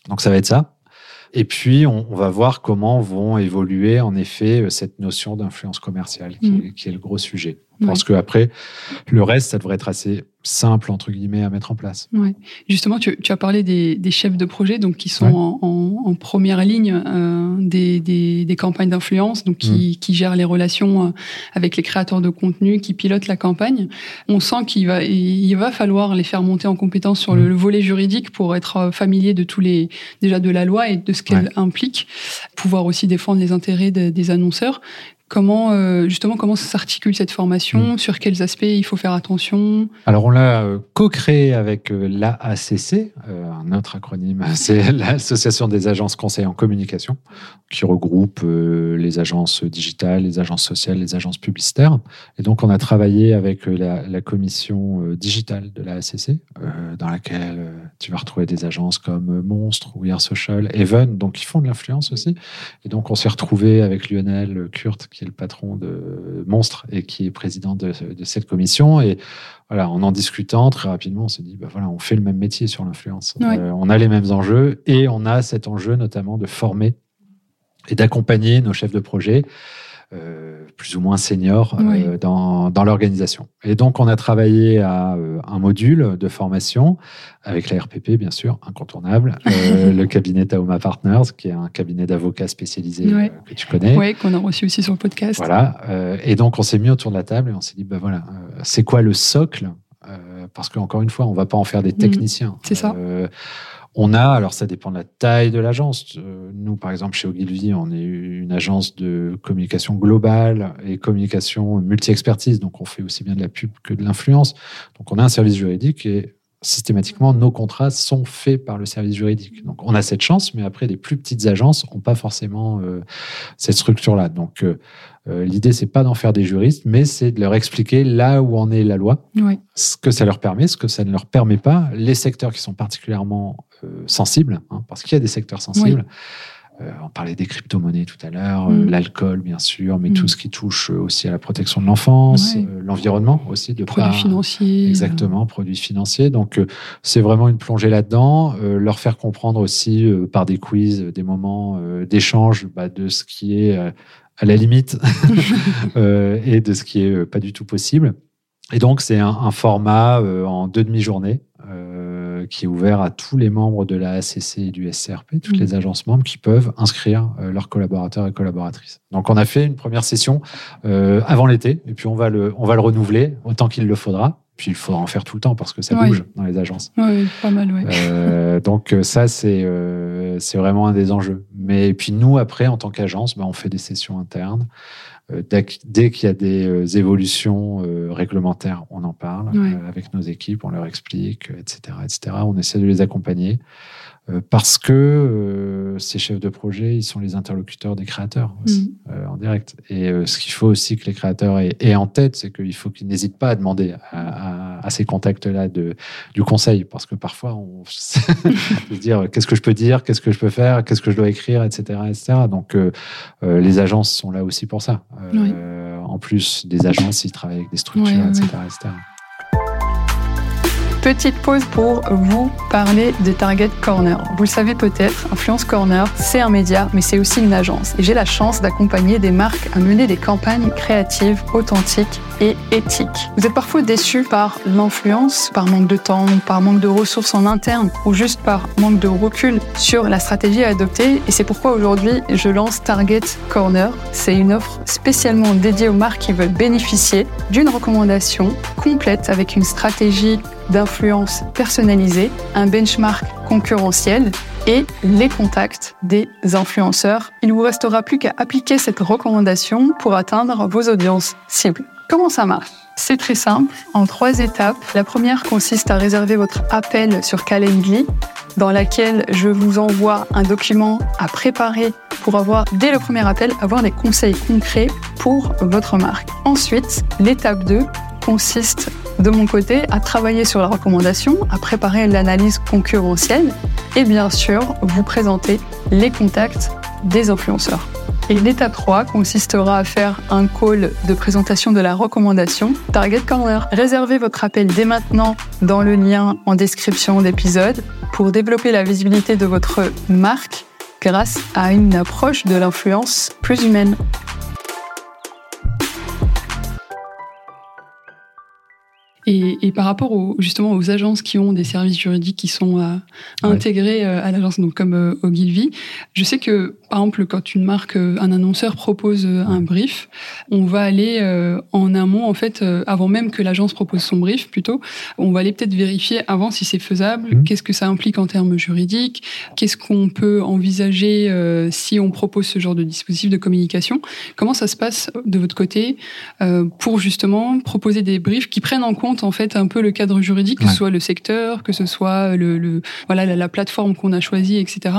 S2: Donc ça va être ça. Et puis, on, va voir comment vont évoluer, en effet, cette notion d'influence commerciale, qui, mm. est, le gros sujet. Parce que après, le reste, ça devrait être assez simple, entre guillemets, à mettre en place.
S1: Ouais. Justement, tu, as parlé des, chefs de projet, donc qui sont en, première ligne euh, des, campagnes d'influence, donc qui, mm. gèrent les relations euh, avec les créateurs de contenu, qui pilotent la campagne. On sent qu'il va, il va falloir les faire monter en compétence sur le, mm. volet juridique pour être euh, familier de tous les, déjà de la loi et de ce qu'elle implique, pouvoir aussi défendre les intérêts des annonceurs. Comment euh, justement comment s'articule cette formation hmm. Sur quels aspects il faut faire attention?
S2: Alors on l'a euh, co-créé avec euh, l'AACC, un autre acronyme, c'est l'Association des agences conseils en communication, qui regroupe les agences digitales, les agences sociales, les agences publicitaires. Et donc on a travaillé avec la, commission digitale de l'AACC, dans laquelle tu vas retrouver des agences comme Monstre, We Are Social, Even, donc ils font de l'influence aussi. Et donc on s'est retrouvé avec Lionel Kurt qui est le patron de Monstre et qui est président de, cette commission. Et voilà, en en discutant très rapidement, on s'est dit, bah voilà, on fait le même métier sur l'influence. Euh, on a les mêmes enjeux et on a cet enjeu notamment de former et d'accompagner nos chefs de projet plus ou moins seniors euh, dans, dans l'organisation. Et donc, on a travaillé à euh, un module de formation avec la RPP, bien sûr, incontournable, le cabinet Taoma Partners, qui est un cabinet d'avocats spécialisé que tu connais.
S1: Oui, qu'on a reçu aussi sur le podcast.
S2: Voilà. et donc, on s'est mis autour de la table et on s'est dit, bah voilà, c'est quoi le socle? Parce qu'encore une fois, on ne va pas en faire des mmh. techniciens.
S1: c'est ça.
S2: On a, alors ça dépend de la taille de l'agence. Euh, nous, par exemple, chez Ogilvy, on est une agence de communication globale et communication multi-expertise. Donc, on fait aussi bien de la pub que de l'influence. Donc, on a un service juridique et systématiquement, nos contrats sont faits par le service juridique. Donc, on a cette chance, mais après, les plus petites agences n'ont pas forcément euh, cette structure-là. Donc, euh, euh, l'idée, c'est pas d'en faire des juristes, mais c'est de leur expliquer là où en est la loi, ce que ça leur permet, ce que ça ne leur permet pas, les secteurs qui sont particulièrement sensibles, hein, parce qu'il y a des secteurs sensibles. Euh, on parlait des crypto-monnaies tout à l'heure, euh, mm. l'alcool bien sûr, mais tout mm. ce qui touche aussi à la protection de l'enfance, euh, l'environnement aussi, de
S1: produits financiers.
S2: Exactement, produits financiers. Donc c'est vraiment une plongée là-dedans, leur faire comprendre aussi par des quiz, des moments d'échange bah, de ce qui est à la limite et de ce qui est pas du tout possible. Et donc c'est un, un, format en deux demi-journées qui est ouvert à tous les membres de la ACC et du SCRP, toutes mm. les agences membres qui peuvent inscrire euh, leurs collaborateurs et collaboratrices. Donc on a fait une première session euh, avant l'été, et puis on va le, on va le renouveler autant qu'il le faudra. Puis il faudra en faire tout le temps parce que ça bouge dans les agences.
S1: Oui, pas mal, oui.
S2: Euh, donc ça, c'est c'est vraiment un des enjeux. Mais puis nous, après, en tant qu'agence, bah, on fait des sessions internes. Dès qu'il y a des évolutions réglementaires, on en parle avec nos équipes, on leur explique, etc., etc. On essaie de les accompagner. Euh, parce que euh, ces chefs de projet, ils sont les interlocuteurs des créateurs aussi, mm. euh, en direct. Et ce qu'il faut aussi que les créateurs aient, en tête, c'est qu'il faut qu'ils n'hésitent pas à demander à, ces contacts-là du conseil, parce que parfois on se dire qu'est-ce que je peux dire, qu'est-ce que je peux faire, qu'est-ce que je dois écrire, etc., etc. Donc les agences sont là aussi pour ça. En plus des agences, ils travaillent avec des structures, etc., etc.
S1: Petite pause pour vous parler de Target Corner. Vous le savez peut-être, Influence Corner, c'est un média, mais c'est aussi une agence. J'ai la chance d'accompagner des marques à mener des campagnes créatives, authentiques et éthiques. Vous êtes parfois déçus par l'influence, par manque de temps, par manque de ressources en interne ou juste par manque de recul sur la stratégie à adopter. Et c'est pourquoi aujourd'hui, je lance Target Corner. C'est une offre spécialement dédiée aux marques qui veulent bénéficier d'une recommandation complète avec une stratégie d'influence personnalisée, un benchmark concurrentiel et les contacts des influenceurs. Il vous restera plus qu'à appliquer cette recommandation pour atteindre vos audiences cibles. Comment ça marche? C'est très simple, en trois étapes. La première consiste à réserver votre appel sur Calendly, dans laquelle je vous envoie un document à préparer pour avoir, dès le premier appel, avoir des conseils concrets pour votre marque. Ensuite, l'étape 2 consiste de mon côté à travailler sur la recommandation, à préparer l'analyse concurrentielle et bien sûr vous présenter les contacts des influenceurs. Et l'étape 3 consistera à faire un call de présentation de la recommandation Target Corner. Réservez votre appel dès maintenant dans le lien en description d'épisode pour développer la visibilité de votre marque grâce à une approche de l'influence plus humaine. Et, par rapport justement aux agences qui ont des services juridiques qui sont euh, intégrés euh, à l'agence, donc comme euh, Ogilvy, je sais que par exemple quand une marque, un annonceur propose un brief, on va aller en amont en fait, avant même que l'agence propose son brief, plutôt, on va aller peut-être vérifier avant si c'est faisable, mmh. qu'est-ce que ça implique en termes juridiques, qu'est-ce qu'on peut envisager si on propose ce genre de dispositif de communication. Comment ça se passe de votre côté pour justement proposer des briefs qui prennent en compte en fait un peu le cadre juridique, que ce soit le secteur, que ce soit le, voilà la, plateforme qu'on a choisie, etc.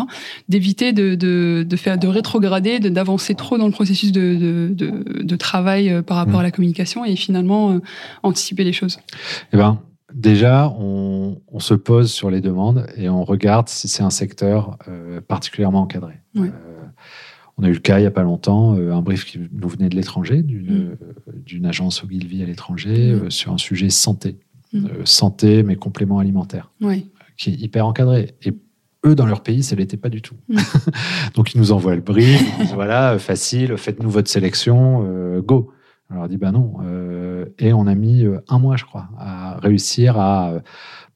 S1: D'éviter de, de, faire de rétrograder, d'avancer trop dans le processus de, de travail euh, par rapport mm. à la communication et finalement euh, anticiper les choses.
S2: Eh ben, Déjà, on, se pose sur les demandes et on regarde si c'est un secteur euh, particulièrement encadré. On a eu le cas il n'y a pas longtemps, un brief qui nous venait de l'étranger, d'une mm d'une agence Ogilvy à l'étranger mmh. euh, sur un sujet santé. Mmh. Euh, santé, mais complément alimentaire. Qui est hyper encadré. Et eux, dans leur pays, ça ne l'était pas du tout. Mmh. Donc, ils nous envoient le brief, ils disent voilà, facile, faites-nous votre sélection, euh, go. On leur dit bah non. et on a mis un mois, je crois, à réussir à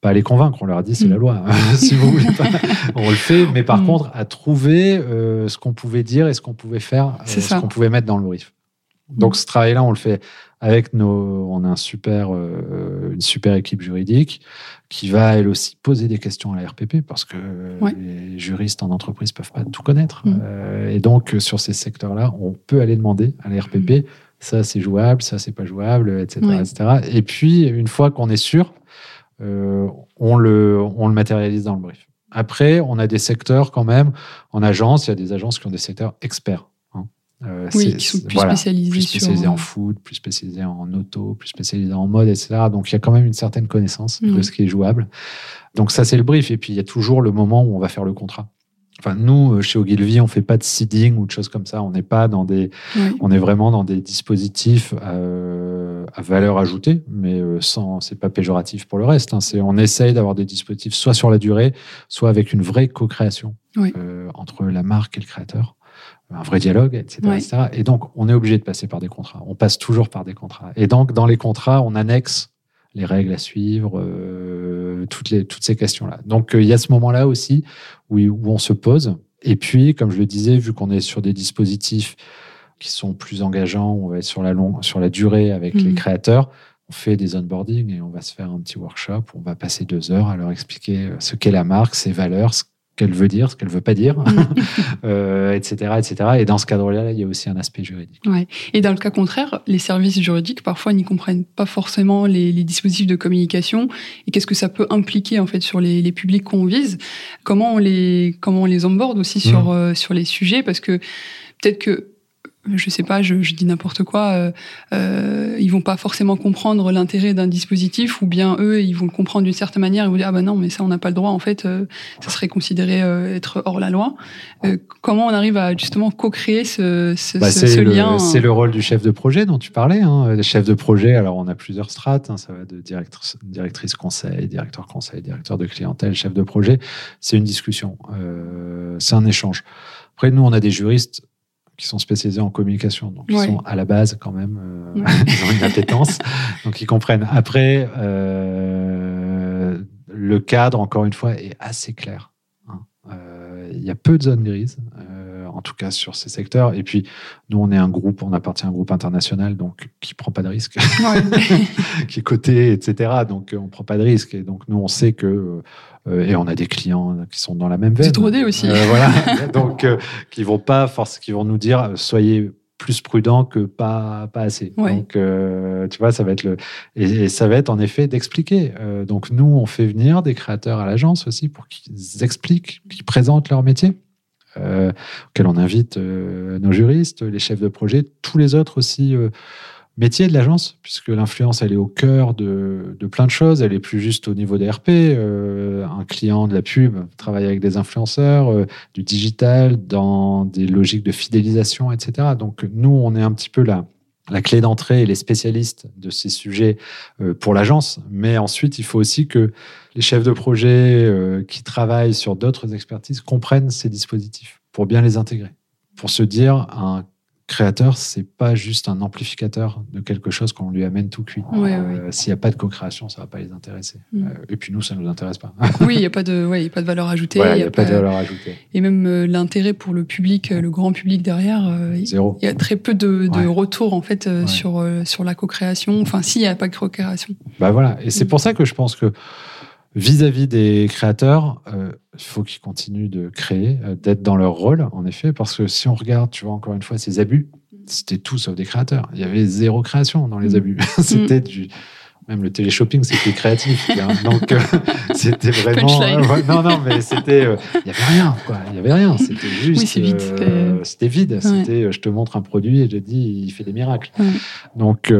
S2: pas les convaincre. On leur a dit c'est la loi. si vous voulez pas, on le fait. Mais par contre, à trouver ce qu'on pouvait dire et ce qu'on pouvait faire, ce qu'on pouvait mettre dans le brief. Donc ce travail-là, on le fait avec nos. On a un super, euh, une super équipe juridique qui va elle aussi poser des questions à la RPP parce que les juristes en entreprise peuvent pas tout connaître. Mm. Euh, et donc sur ces secteurs-là, on peut aller demander à la RPP mm. ça c'est jouable, ça c'est pas jouable, etc., etc. Et puis une fois qu'on est sûr, euh, on le on le matérialise dans le brief. Après, on a des secteurs quand même en agence. Il y a des agences qui ont des secteurs experts.
S1: Euh, oui, qui sont plus spécialisés,
S2: plus spécialisés en foot, plus spécialisés en auto, plus spécialisés en mode, etc. Donc il y a quand même une certaine connaissance de ce qui est jouable. Donc ça c'est le brief. Et puis il y a toujours le moment où on va faire le contrat. Enfin, nous, euh, chez Ogilvy, on fait pas de seeding ou de choses comme ça. On n'est pas dans des, on est vraiment dans des dispositifs euh, à valeur ajoutée, mais sans, c'est pas péjoratif pour le reste. Hein. C'est, on essaye d'avoir des dispositifs soit sur la durée, soit avec une vraie co-création entre la marque et le créateur un vrai dialogue, etc., Et donc, on est obligé de passer par des contrats. On passe toujours par des contrats. Et donc, dans les contrats, on annexe les règles à suivre, euh, toutes, les, toutes ces questions-là. Donc, euh, il y a ce moment-là aussi où, où on se pose. Et puis, comme je le disais, vu qu'on est sur des dispositifs qui sont plus engageants, on va être sur la, longue, sur la durée avec les mhm. créateurs, on fait des onboarding et on va se faire un petit workshop. On va passer deux heures à leur expliquer ce qu'est la marque, ses valeurs, qu'elle veut dire, ce qu'elle veut pas dire, etc., etc. Et dans ce cadre-là, il y a aussi un aspect juridique.
S1: Ouais. Et dans le cas contraire, les services juridiques parfois n'y comprennent pas forcément les, dispositifs de communication et qu'est-ce que ça peut impliquer en fait sur les, publics qu'on vise? Comment on les comment on les onboard aussi sur mmh. sur les sujets? Parce que peut-être que je sais pas, je, dis n'importe quoi, euh, euh, ils vont pas forcément comprendre l'intérêt d'un dispositif, ou bien eux, ils vont le comprendre d'une certaine manière, ils vont dire ah ben non, mais ça on n'a pas le droit, en fait, euh, ça serait considéré euh, être hors la loi. comment on arrive à justement co-créer ce, ce,
S2: bah,
S1: ce, lien
S2: C'est le rôle du chef de projet dont tu parlais. Hein. Le chef de projet, alors on a plusieurs strates, hein, ça va de directrice, directrice conseil, directeur conseil, directeur de clientèle, chef de projet. C'est une discussion, c'est un échange. Après, nous, on a des juristes qui sont spécialisés en communication, donc ils sont à la base quand même, euh, ils ont une appétence, donc ils comprennent. Après, euh, le cadre, encore une fois, est assez clair. Hein. Euh, il y a peu de zones grises, en tout cas sur ces secteurs. Et puis, nous, on est un groupe, on appartient à un groupe international, donc qui prend pas de risque, qui est coté, etc. Donc, on prend pas de risque. Et donc, nous, on sait que euh, et on a des clients qui sont dans la même veine.
S1: C'est trop aussi.
S2: Euh, voilà. Donc, euh, qui vont pas force, qui vont nous dire soyez plus prudent que pas pas assez. Donc, tu vois, ça va être le et, ça va être en effet d'expliquer. donc, nous, on fait venir des créateurs à l'agence aussi pour qu'ils expliquent, qu'ils présentent leur métier. auquel on invite nos juristes, les chefs de projet, tous les autres aussi métier de l'agence, puisque l'influence, elle est au cœur de, plein de choses. Elle est plus juste au niveau des RP. Euh, un client de la pub travaille avec des influenceurs, euh, du digital, dans des logiques de fidélisation, etc. Donc, nous, on est un petit peu la, la clé d'entrée et les spécialistes de ces sujets euh, pour l'agence. Mais ensuite, il faut aussi que les chefs de projet qui travaillent sur d'autres expertises comprennent ces dispositifs pour bien les intégrer. Pour se dire, un créateur, c'est pas juste un amplificateur de quelque chose qu'on lui amène tout cuit. Euh, s'il n'y a pas de co-création, ça va pas les intéresser. Mm. Euh, et puis nous, ça nous intéresse pas.
S1: oui, il n'y a pas de, ouais, a pas de valeur ajoutée.
S2: Il n'y a, pas, de valeur ajoutée.
S1: Et même euh, l'intérêt pour le public, le grand public derrière, il y a très peu de, de retours en fait sur sur la co-création. Enfin, s'il n'y a pas de co-création.
S2: Bah voilà. Et c'est mm. pour ça que je pense que vis-à-vis des créateurs, euh, il faut qu'ils continuent de créer, euh, d'être dans leur rôle, en effet, parce que si on regarde, tu vois, encore une fois, ces abus, c'était tout sauf des créateurs. Il y avait zéro création dans les mm. abus. c'était mm. du. Même le téléshopping, c'était créatif. Donc, euh, c'était vraiment. non, non, mais c'était. Il n'y avait rien, quoi. Il n'y avait rien. C'était juste.
S1: Oui,
S2: c'était vide. C'était je te montre un produit et je dis, il fait des miracles. Donc,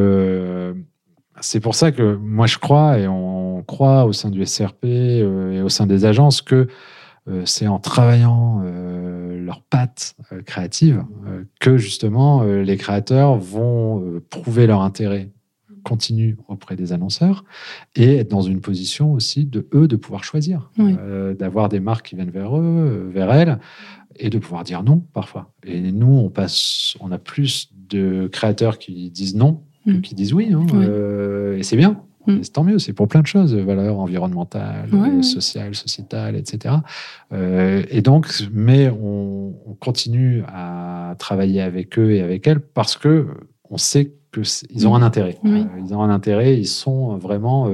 S2: c'est pour ça que moi, je crois, et on croit au sein du SRP euh, et au sein des agences, que euh, c'est en travaillant euh, leurs pattes créatives que justement les créateurs vont prouver leur intérêt continu auprès des annonceurs et être dans une position aussi de eux de pouvoir choisir, d'avoir des marques qui viennent vers eux, vers elles, et de pouvoir dire non parfois. Et nous, on passe, on a plus de créateurs qui disent non Mm. qui disent oui. Hein, euh, et c'est bien. Mm. C'est tant mieux, c'est pour plein de choses, valeurs environnementales, sociales, sociétales, etc. Euh, et donc, mais on, continue à travailler avec eux et avec elles parce que on sait qu'ils ont mm. un intérêt. Euh, ils ont un intérêt, ils sont vraiment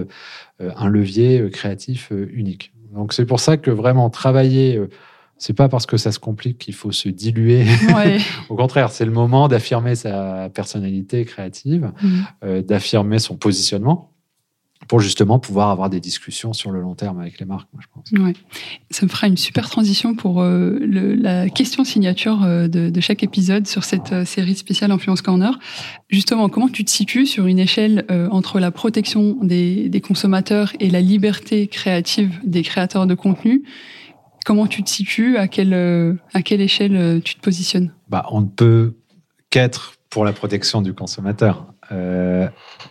S2: un levier créatif unique. Donc c'est pour ça que vraiment travailler c'est pas parce que ça se complique qu'il faut se diluer. Au contraire, c'est le moment d'affirmer sa personnalité créative, mm. euh, d'affirmer son positionnement pour justement pouvoir avoir des discussions sur le long terme avec les marques, moi, je pense.
S1: Ouais. Ça me fera une super transition pour euh, la question signature euh, de, chaque épisode sur cette série spéciale Influence Corner. Justement, comment tu te situes sur une échelle entre la protection des, des consommateurs et la liberté créative des créateurs de contenu? Comment tu te situes? À quelle, euh, à quelle échelle euh, tu te positionnes?
S2: Bah, On ne peut qu'être pour la protection du consommateur. Euh,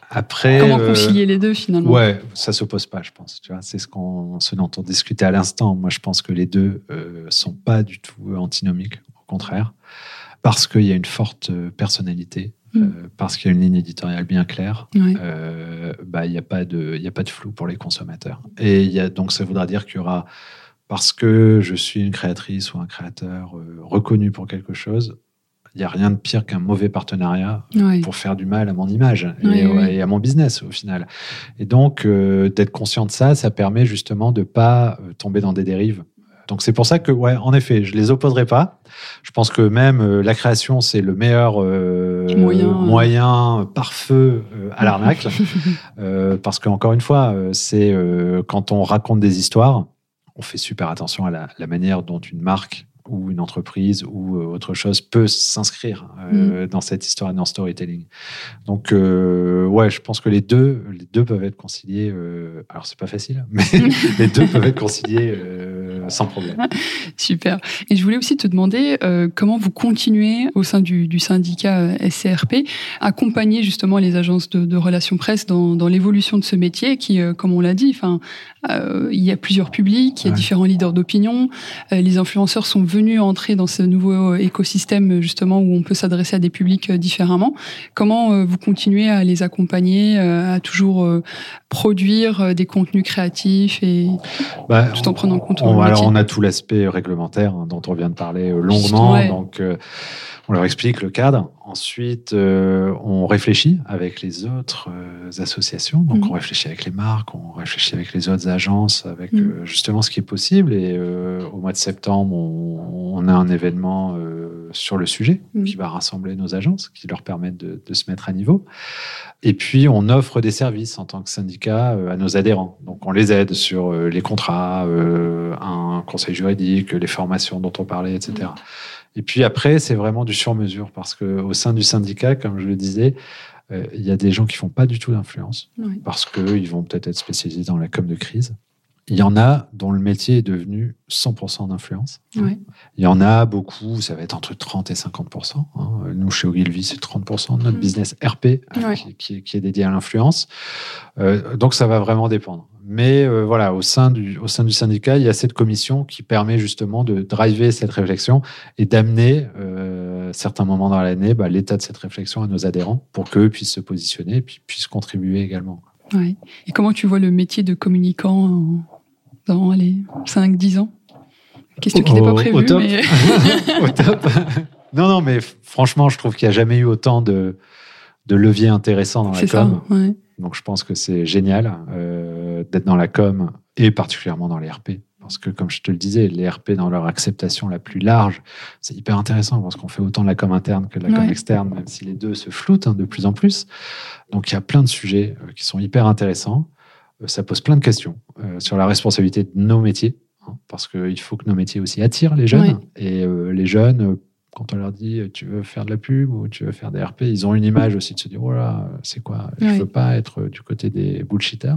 S2: après,
S1: comment concilier les deux finalement?
S2: Ouais, ça s'oppose pas, je pense. Tu vois, c'est ce qu'on, ce dont on discutait à l'instant. Moi, je pense que les deux euh, sont pas du tout antinomiques. Au contraire, parce qu'il y a une forte personnalité, mm. parce qu'il y a une ligne éditoriale bien claire. bah, il n'y a pas de, il a pas de flou pour les consommateurs. Et il y a donc ça voudra dire qu'il y aura parce que je suis une créatrice ou un créateur euh, reconnu pour quelque chose, il n'y a rien de pire qu'un mauvais partenariat pour faire du mal à mon image et, à mon business au final. Et donc, euh, d'être conscient de ça, ça permet justement de ne pas euh, tomber dans des dérives Donc c'est pour ça que, ouais, en effet, je les opposerai pas. Je pense que même euh, la création, c'est le meilleur euh,
S1: Moyen,
S2: moyen par feu à l'arnaque. Parce qu'encore une fois, c'est quand on raconte des histoires, on fait super attention à la, la manière dont une marque ou une entreprise ou euh, autre chose peut s'inscrire euh, dans cette histoire et dans le storytelling. Donc, euh, ouais, je pense que les deux, les deux peuvent être conciliés. euh, alors, c'est pas facile, mais les deux peuvent être conciliés euh, sans problème.
S1: Super. Et je voulais aussi te demander euh, comment vous continuez au sein du, du syndicat SCRP accompagner justement les agences de, de relations presse dans, dans l'évolution de ce métier qui, euh, comme on l'a dit, enfin, euh, il y a plusieurs publics, il y a
S2: Ouais.
S1: différents leaders d'opinion. euh, les influenceurs sont venus entrer dans ce nouveau écosystème justement où on peut s'adresser à des publics euh, différemment. Comment euh, vous continuez à les accompagner, euh, à toujours euh, produire euh, des contenus créatifs et
S2: Bah,
S1: tout en prenant en compte
S2: on, alors, on a tout l'aspect réglementaire hein, dont on vient de parler euh, longuement.
S1: Ouais.
S2: Donc, euh, on leur explique le cadre. Ensuite, euh, on réfléchit avec les autres euh, associations. Donc,
S1: Mhm.
S2: on réfléchit avec les marques, on réfléchit avec les autres agences, avec
S1: Mhm.
S2: euh, justement ce qui est possible. Et au mois de septembre, on, on a un événement sur le sujet
S1: Mhm.
S2: qui va rassembler nos agences, qui leur permettent de, de se mettre à niveau. Et puis, on offre des services en tant que syndicat à nos adhérents. Donc, on les aide sur les contrats, un conseil juridique, les formations dont on parlait, etc. Et puis après, c'est vraiment du sur-mesure parce que au sein du syndicat, comme je le disais, euh, il y a des gens qui font pas du tout d'influence
S1: Ouais.
S2: parce qu'ils vont peut-être être spécialisés dans la com de crise. Il y en a dont le métier est devenu 100% d'influence. Il y en a beaucoup, ça va être entre 30 et 50% hein. Nous, chez Ogilvy, c'est 30 de notre
S1: Mhm.
S2: business RP qui est dédié à l'influence. Euh, donc, ça va vraiment dépendre. Mais euh, voilà, au sein, du, au sein du syndicat, il y a cette commission qui permet justement de driver cette réflexion et d'amener, euh, certains moments dans l'année, bah, l'état de cette réflexion à nos adhérents pour qu'eux puissent se positionner et puis puissent contribuer également.
S1: Ouais. Et comment tu vois le métier de communicant dans les 5-10 ans? Question qui n'est pas prévue,
S2: au top.
S1: mais
S2: Au top. Non, non, mais franchement, je trouve qu'il n'y a jamais eu autant de, de leviers intéressants dans la
S1: ça.
S2: com.
S1: Ouais.
S2: Donc, je pense que c'est génial euh, d'être dans la com et particulièrement dans les RP. Parce que, comme je te le disais, les RP, dans leur acceptation la plus large, c'est hyper intéressant parce qu'on fait autant de la com interne que de la com externe, même si les deux se floutent hein, de plus en plus. Donc, il y a plein de sujets euh, qui sont hyper intéressants. Euh, ça pose plein de questions euh, sur la responsabilité de nos métiers, hein, parce qu'il faut que nos métiers aussi attirent les jeunes.
S1: Ouais.
S2: Et les jeunes, quand on leur dit tu veux faire de la pub ou tu veux faire des RP, ils ont une image aussi de se dire oh là, c'est quoi? Je
S1: Ouais.
S2: veux pas être du côté des bullshitters.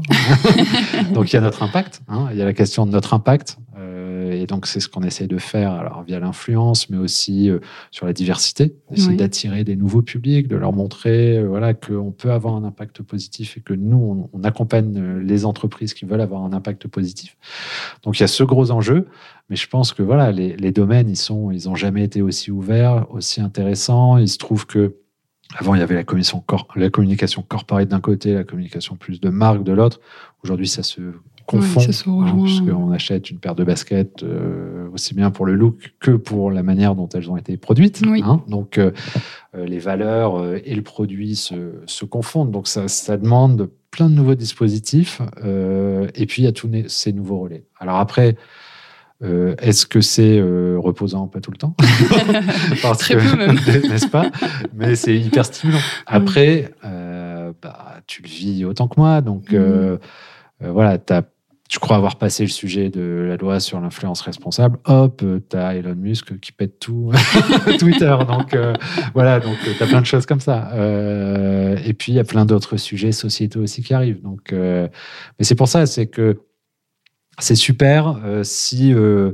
S2: donc il y a notre impact, hein, il y a la question de notre impact. Et donc c'est ce qu'on essaie de faire alors via l'influence, mais aussi euh, sur la diversité, essayer
S1: Ouais.
S2: d'attirer des nouveaux publics, de leur montrer euh, voilà qu'on peut avoir un impact positif et que nous on, on accompagne euh, les entreprises qui veulent avoir un impact positif. Donc il y a ce gros enjeu. Mais je pense que voilà, les, les domaines, ils sont, ils ont jamais été aussi ouverts, aussi intéressants. Il se trouve que avant, il y avait la, commission cor- la communication corporate d'un côté, la communication plus de marque de l'autre. Aujourd'hui, ça se confond,
S1: ça se rejoint.
S2: puisqu'on achète une paire de baskets euh, aussi bien pour le look que pour la manière dont elles ont été produites.
S1: Oui.
S2: hein. Donc, euh, euh, les valeurs et le produit se, se confondent. Donc, ça, ça demande plein de nouveaux dispositifs. euh, et puis, il y a tous ces nouveaux relais. Alors après, euh, Est-ce que c'est euh, reposant? Pas tout le temps. Parce
S1: Très
S2: que-
S1: peu même.
S2: N'est-ce pas? Mais c'est hyper stimulant. Après, euh, bah, tu le vis autant que moi. Donc,
S1: Mhm.
S2: euh, euh, voilà, t'as- tu crois avoir passé le sujet de la loi sur l'influence responsable. Hop, tu as Elon Musk qui pète tout Twitter. Donc, euh, voilà, donc tu as plein de choses comme ça. Euh, et puis, il y a plein d'autres sujets sociétaux aussi qui arrivent. Donc, euh, mais c'est pour ça, c'est que c'est super euh, si, euh,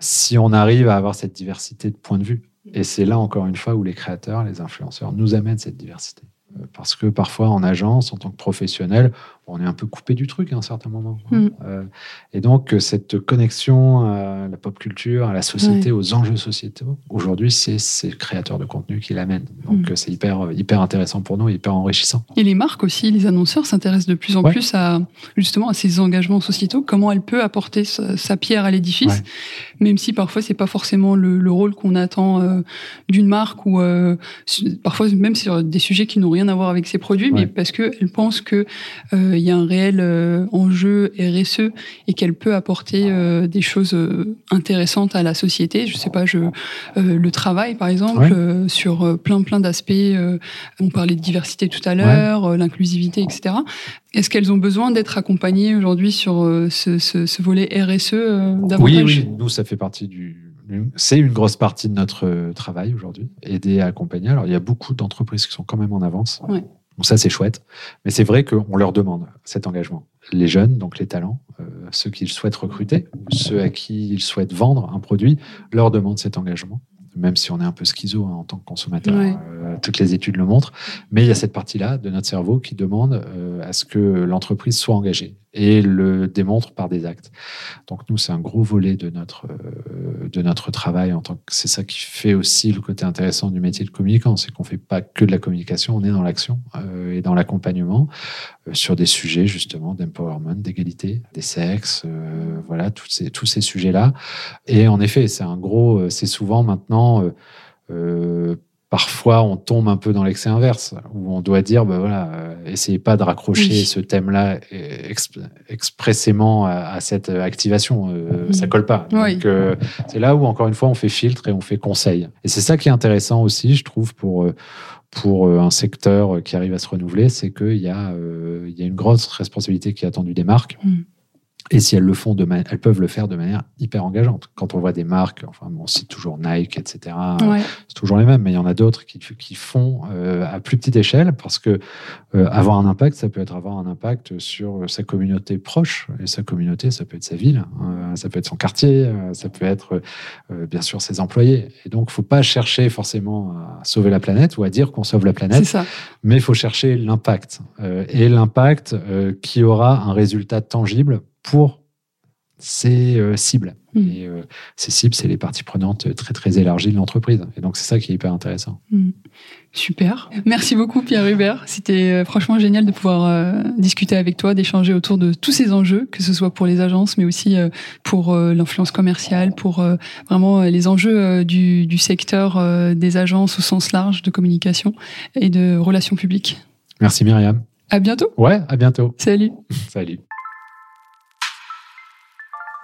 S2: si on arrive à avoir cette diversité de points de vue. Et c'est là, encore une fois, où les créateurs, les influenceurs nous amènent cette diversité. Euh, Parce que parfois, en agence, en tant que professionnel, on est un peu coupé du truc à un certain moment.
S1: Mm.
S2: Euh, et donc, euh, cette connexion à la pop culture, à la société, aux enjeux sociétaux, aujourd'hui, c'est ces créateurs de contenu qui l'amènent. Donc,
S1: Mm.
S2: euh, c'est hyper, hyper intéressant pour nous, hyper enrichissant.
S1: Et les marques aussi, les annonceurs s'intéressent de plus en
S2: Ouais.
S1: plus à justement à ces engagements sociétaux, comment elle peut apporter sa, sa pierre à l'édifice,
S2: Ouais.
S1: même si parfois c'est pas forcément le, le rôle qu'on attend euh, d'une marque ou euh, parfois même sur des sujets qui n'ont rien à voir avec ses produits, mais parce que elle pense que il y a un réel enjeu RSE et qu'elle peut apporter des choses intéressantes à la société. Je sais pas, je le travail par exemple sur plein plein d'aspects. on parlait de diversité tout à l'heure, l'inclusivité, etc. Est-ce qu'elles ont besoin d'être accompagnées aujourd'hui sur ce, ce, ce, volet RSE davantage
S2: Oui, oui, nous ça fait partie du c'est une grosse partie de notre euh, travail aujourd'hui, aider à accompagner. Alors, il y a beaucoup d'entreprises qui sont quand même en avance. Donc ça, c'est chouette. Mais c'est vrai qu'on leur demande cet engagement. Les jeunes, donc les talents, euh, ceux qu'ils souhaitent recruter, ceux à qui ils souhaitent vendre un produit, leur demandent cet engagement même si on est un peu schizo hein, en tant que consommateur, euh, toutes les études le montrent. Mais il y a cette partie-là de notre cerveau qui demande euh, à ce que l'entreprise soit engagée et le démontre par des actes. Donc nous, c'est un gros volet de notre euh, de notre travail en tant c'est ça qui fait aussi le côté intéressant du métier de communicant, c'est qu'on fait pas que de la communication, on est dans l'action et dans l'accompagnement sur des sujets justement d'empowerment, d'égalité, des sexes, voilà tous ces tous ces sujets-là. Et en effet, c'est un gros, c'est souvent maintenant euh, euh, parfois on tombe un peu dans l'excès inverse, où on doit dire, bah voilà, euh, essayez pas de raccrocher ce thème-là expressément à, cette activation, ça colle pas. Donc c'est là où encore une fois on fait filtre et on fait conseil. Et c'est ça qui est intéressant aussi, je trouve, pour pour un secteur qui arrive à se renouveler, c'est qu'il y a il y a une grosse responsabilité qui est attendue des marques. Mm. Et si elles le font de elles peuvent le faire de manière hyper engageante. Quand on voit des marques, enfin, on cite toujours Nike, etc. C'est toujours les mêmes, mais il y en a d'autres qui, qui font euh, à plus petite échelle parce que euh, avoir un impact, ça peut être avoir un impact sur sa communauté proche. Et sa communauté, ça peut être sa ville, hein, ça peut être son quartier, euh, ça peut être bien sûr ses employés. Et donc, faut pas chercher forcément à sauver la planète ou à dire qu'on sauve la planète,
S1: ça.
S2: mais il faut chercher l'impact et l'impact qui aura un résultat tangible pour ces euh, cibles. Hmm. Et euh, ces cibles, c'est les parties prenantes très très élargies de l'entreprise. Et donc c'est ça qui est hyper intéressant.
S1: Hmm. Super. Merci beaucoup Pierre Hubert. C'était euh, franchement génial de pouvoir discuter avec toi, d'échanger autour de tous ces enjeux, que ce soit pour les agences, mais aussi pour l'influence commerciale, pour vraiment les enjeux du, du secteur des agences au sens large de communication et de relations publiques.
S2: Merci Myriam.
S1: À bientôt.
S2: Ouais, à bientôt.
S1: Salut.
S2: Salut.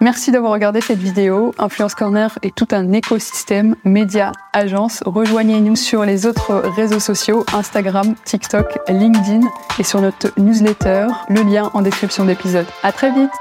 S1: Merci d'avoir regardé cette vidéo. Influence Corner est tout un écosystème média, agence. Rejoignez-nous sur les autres réseaux sociaux, Instagram, TikTok, LinkedIn et sur notre newsletter, le lien en description d'épisode. À très vite!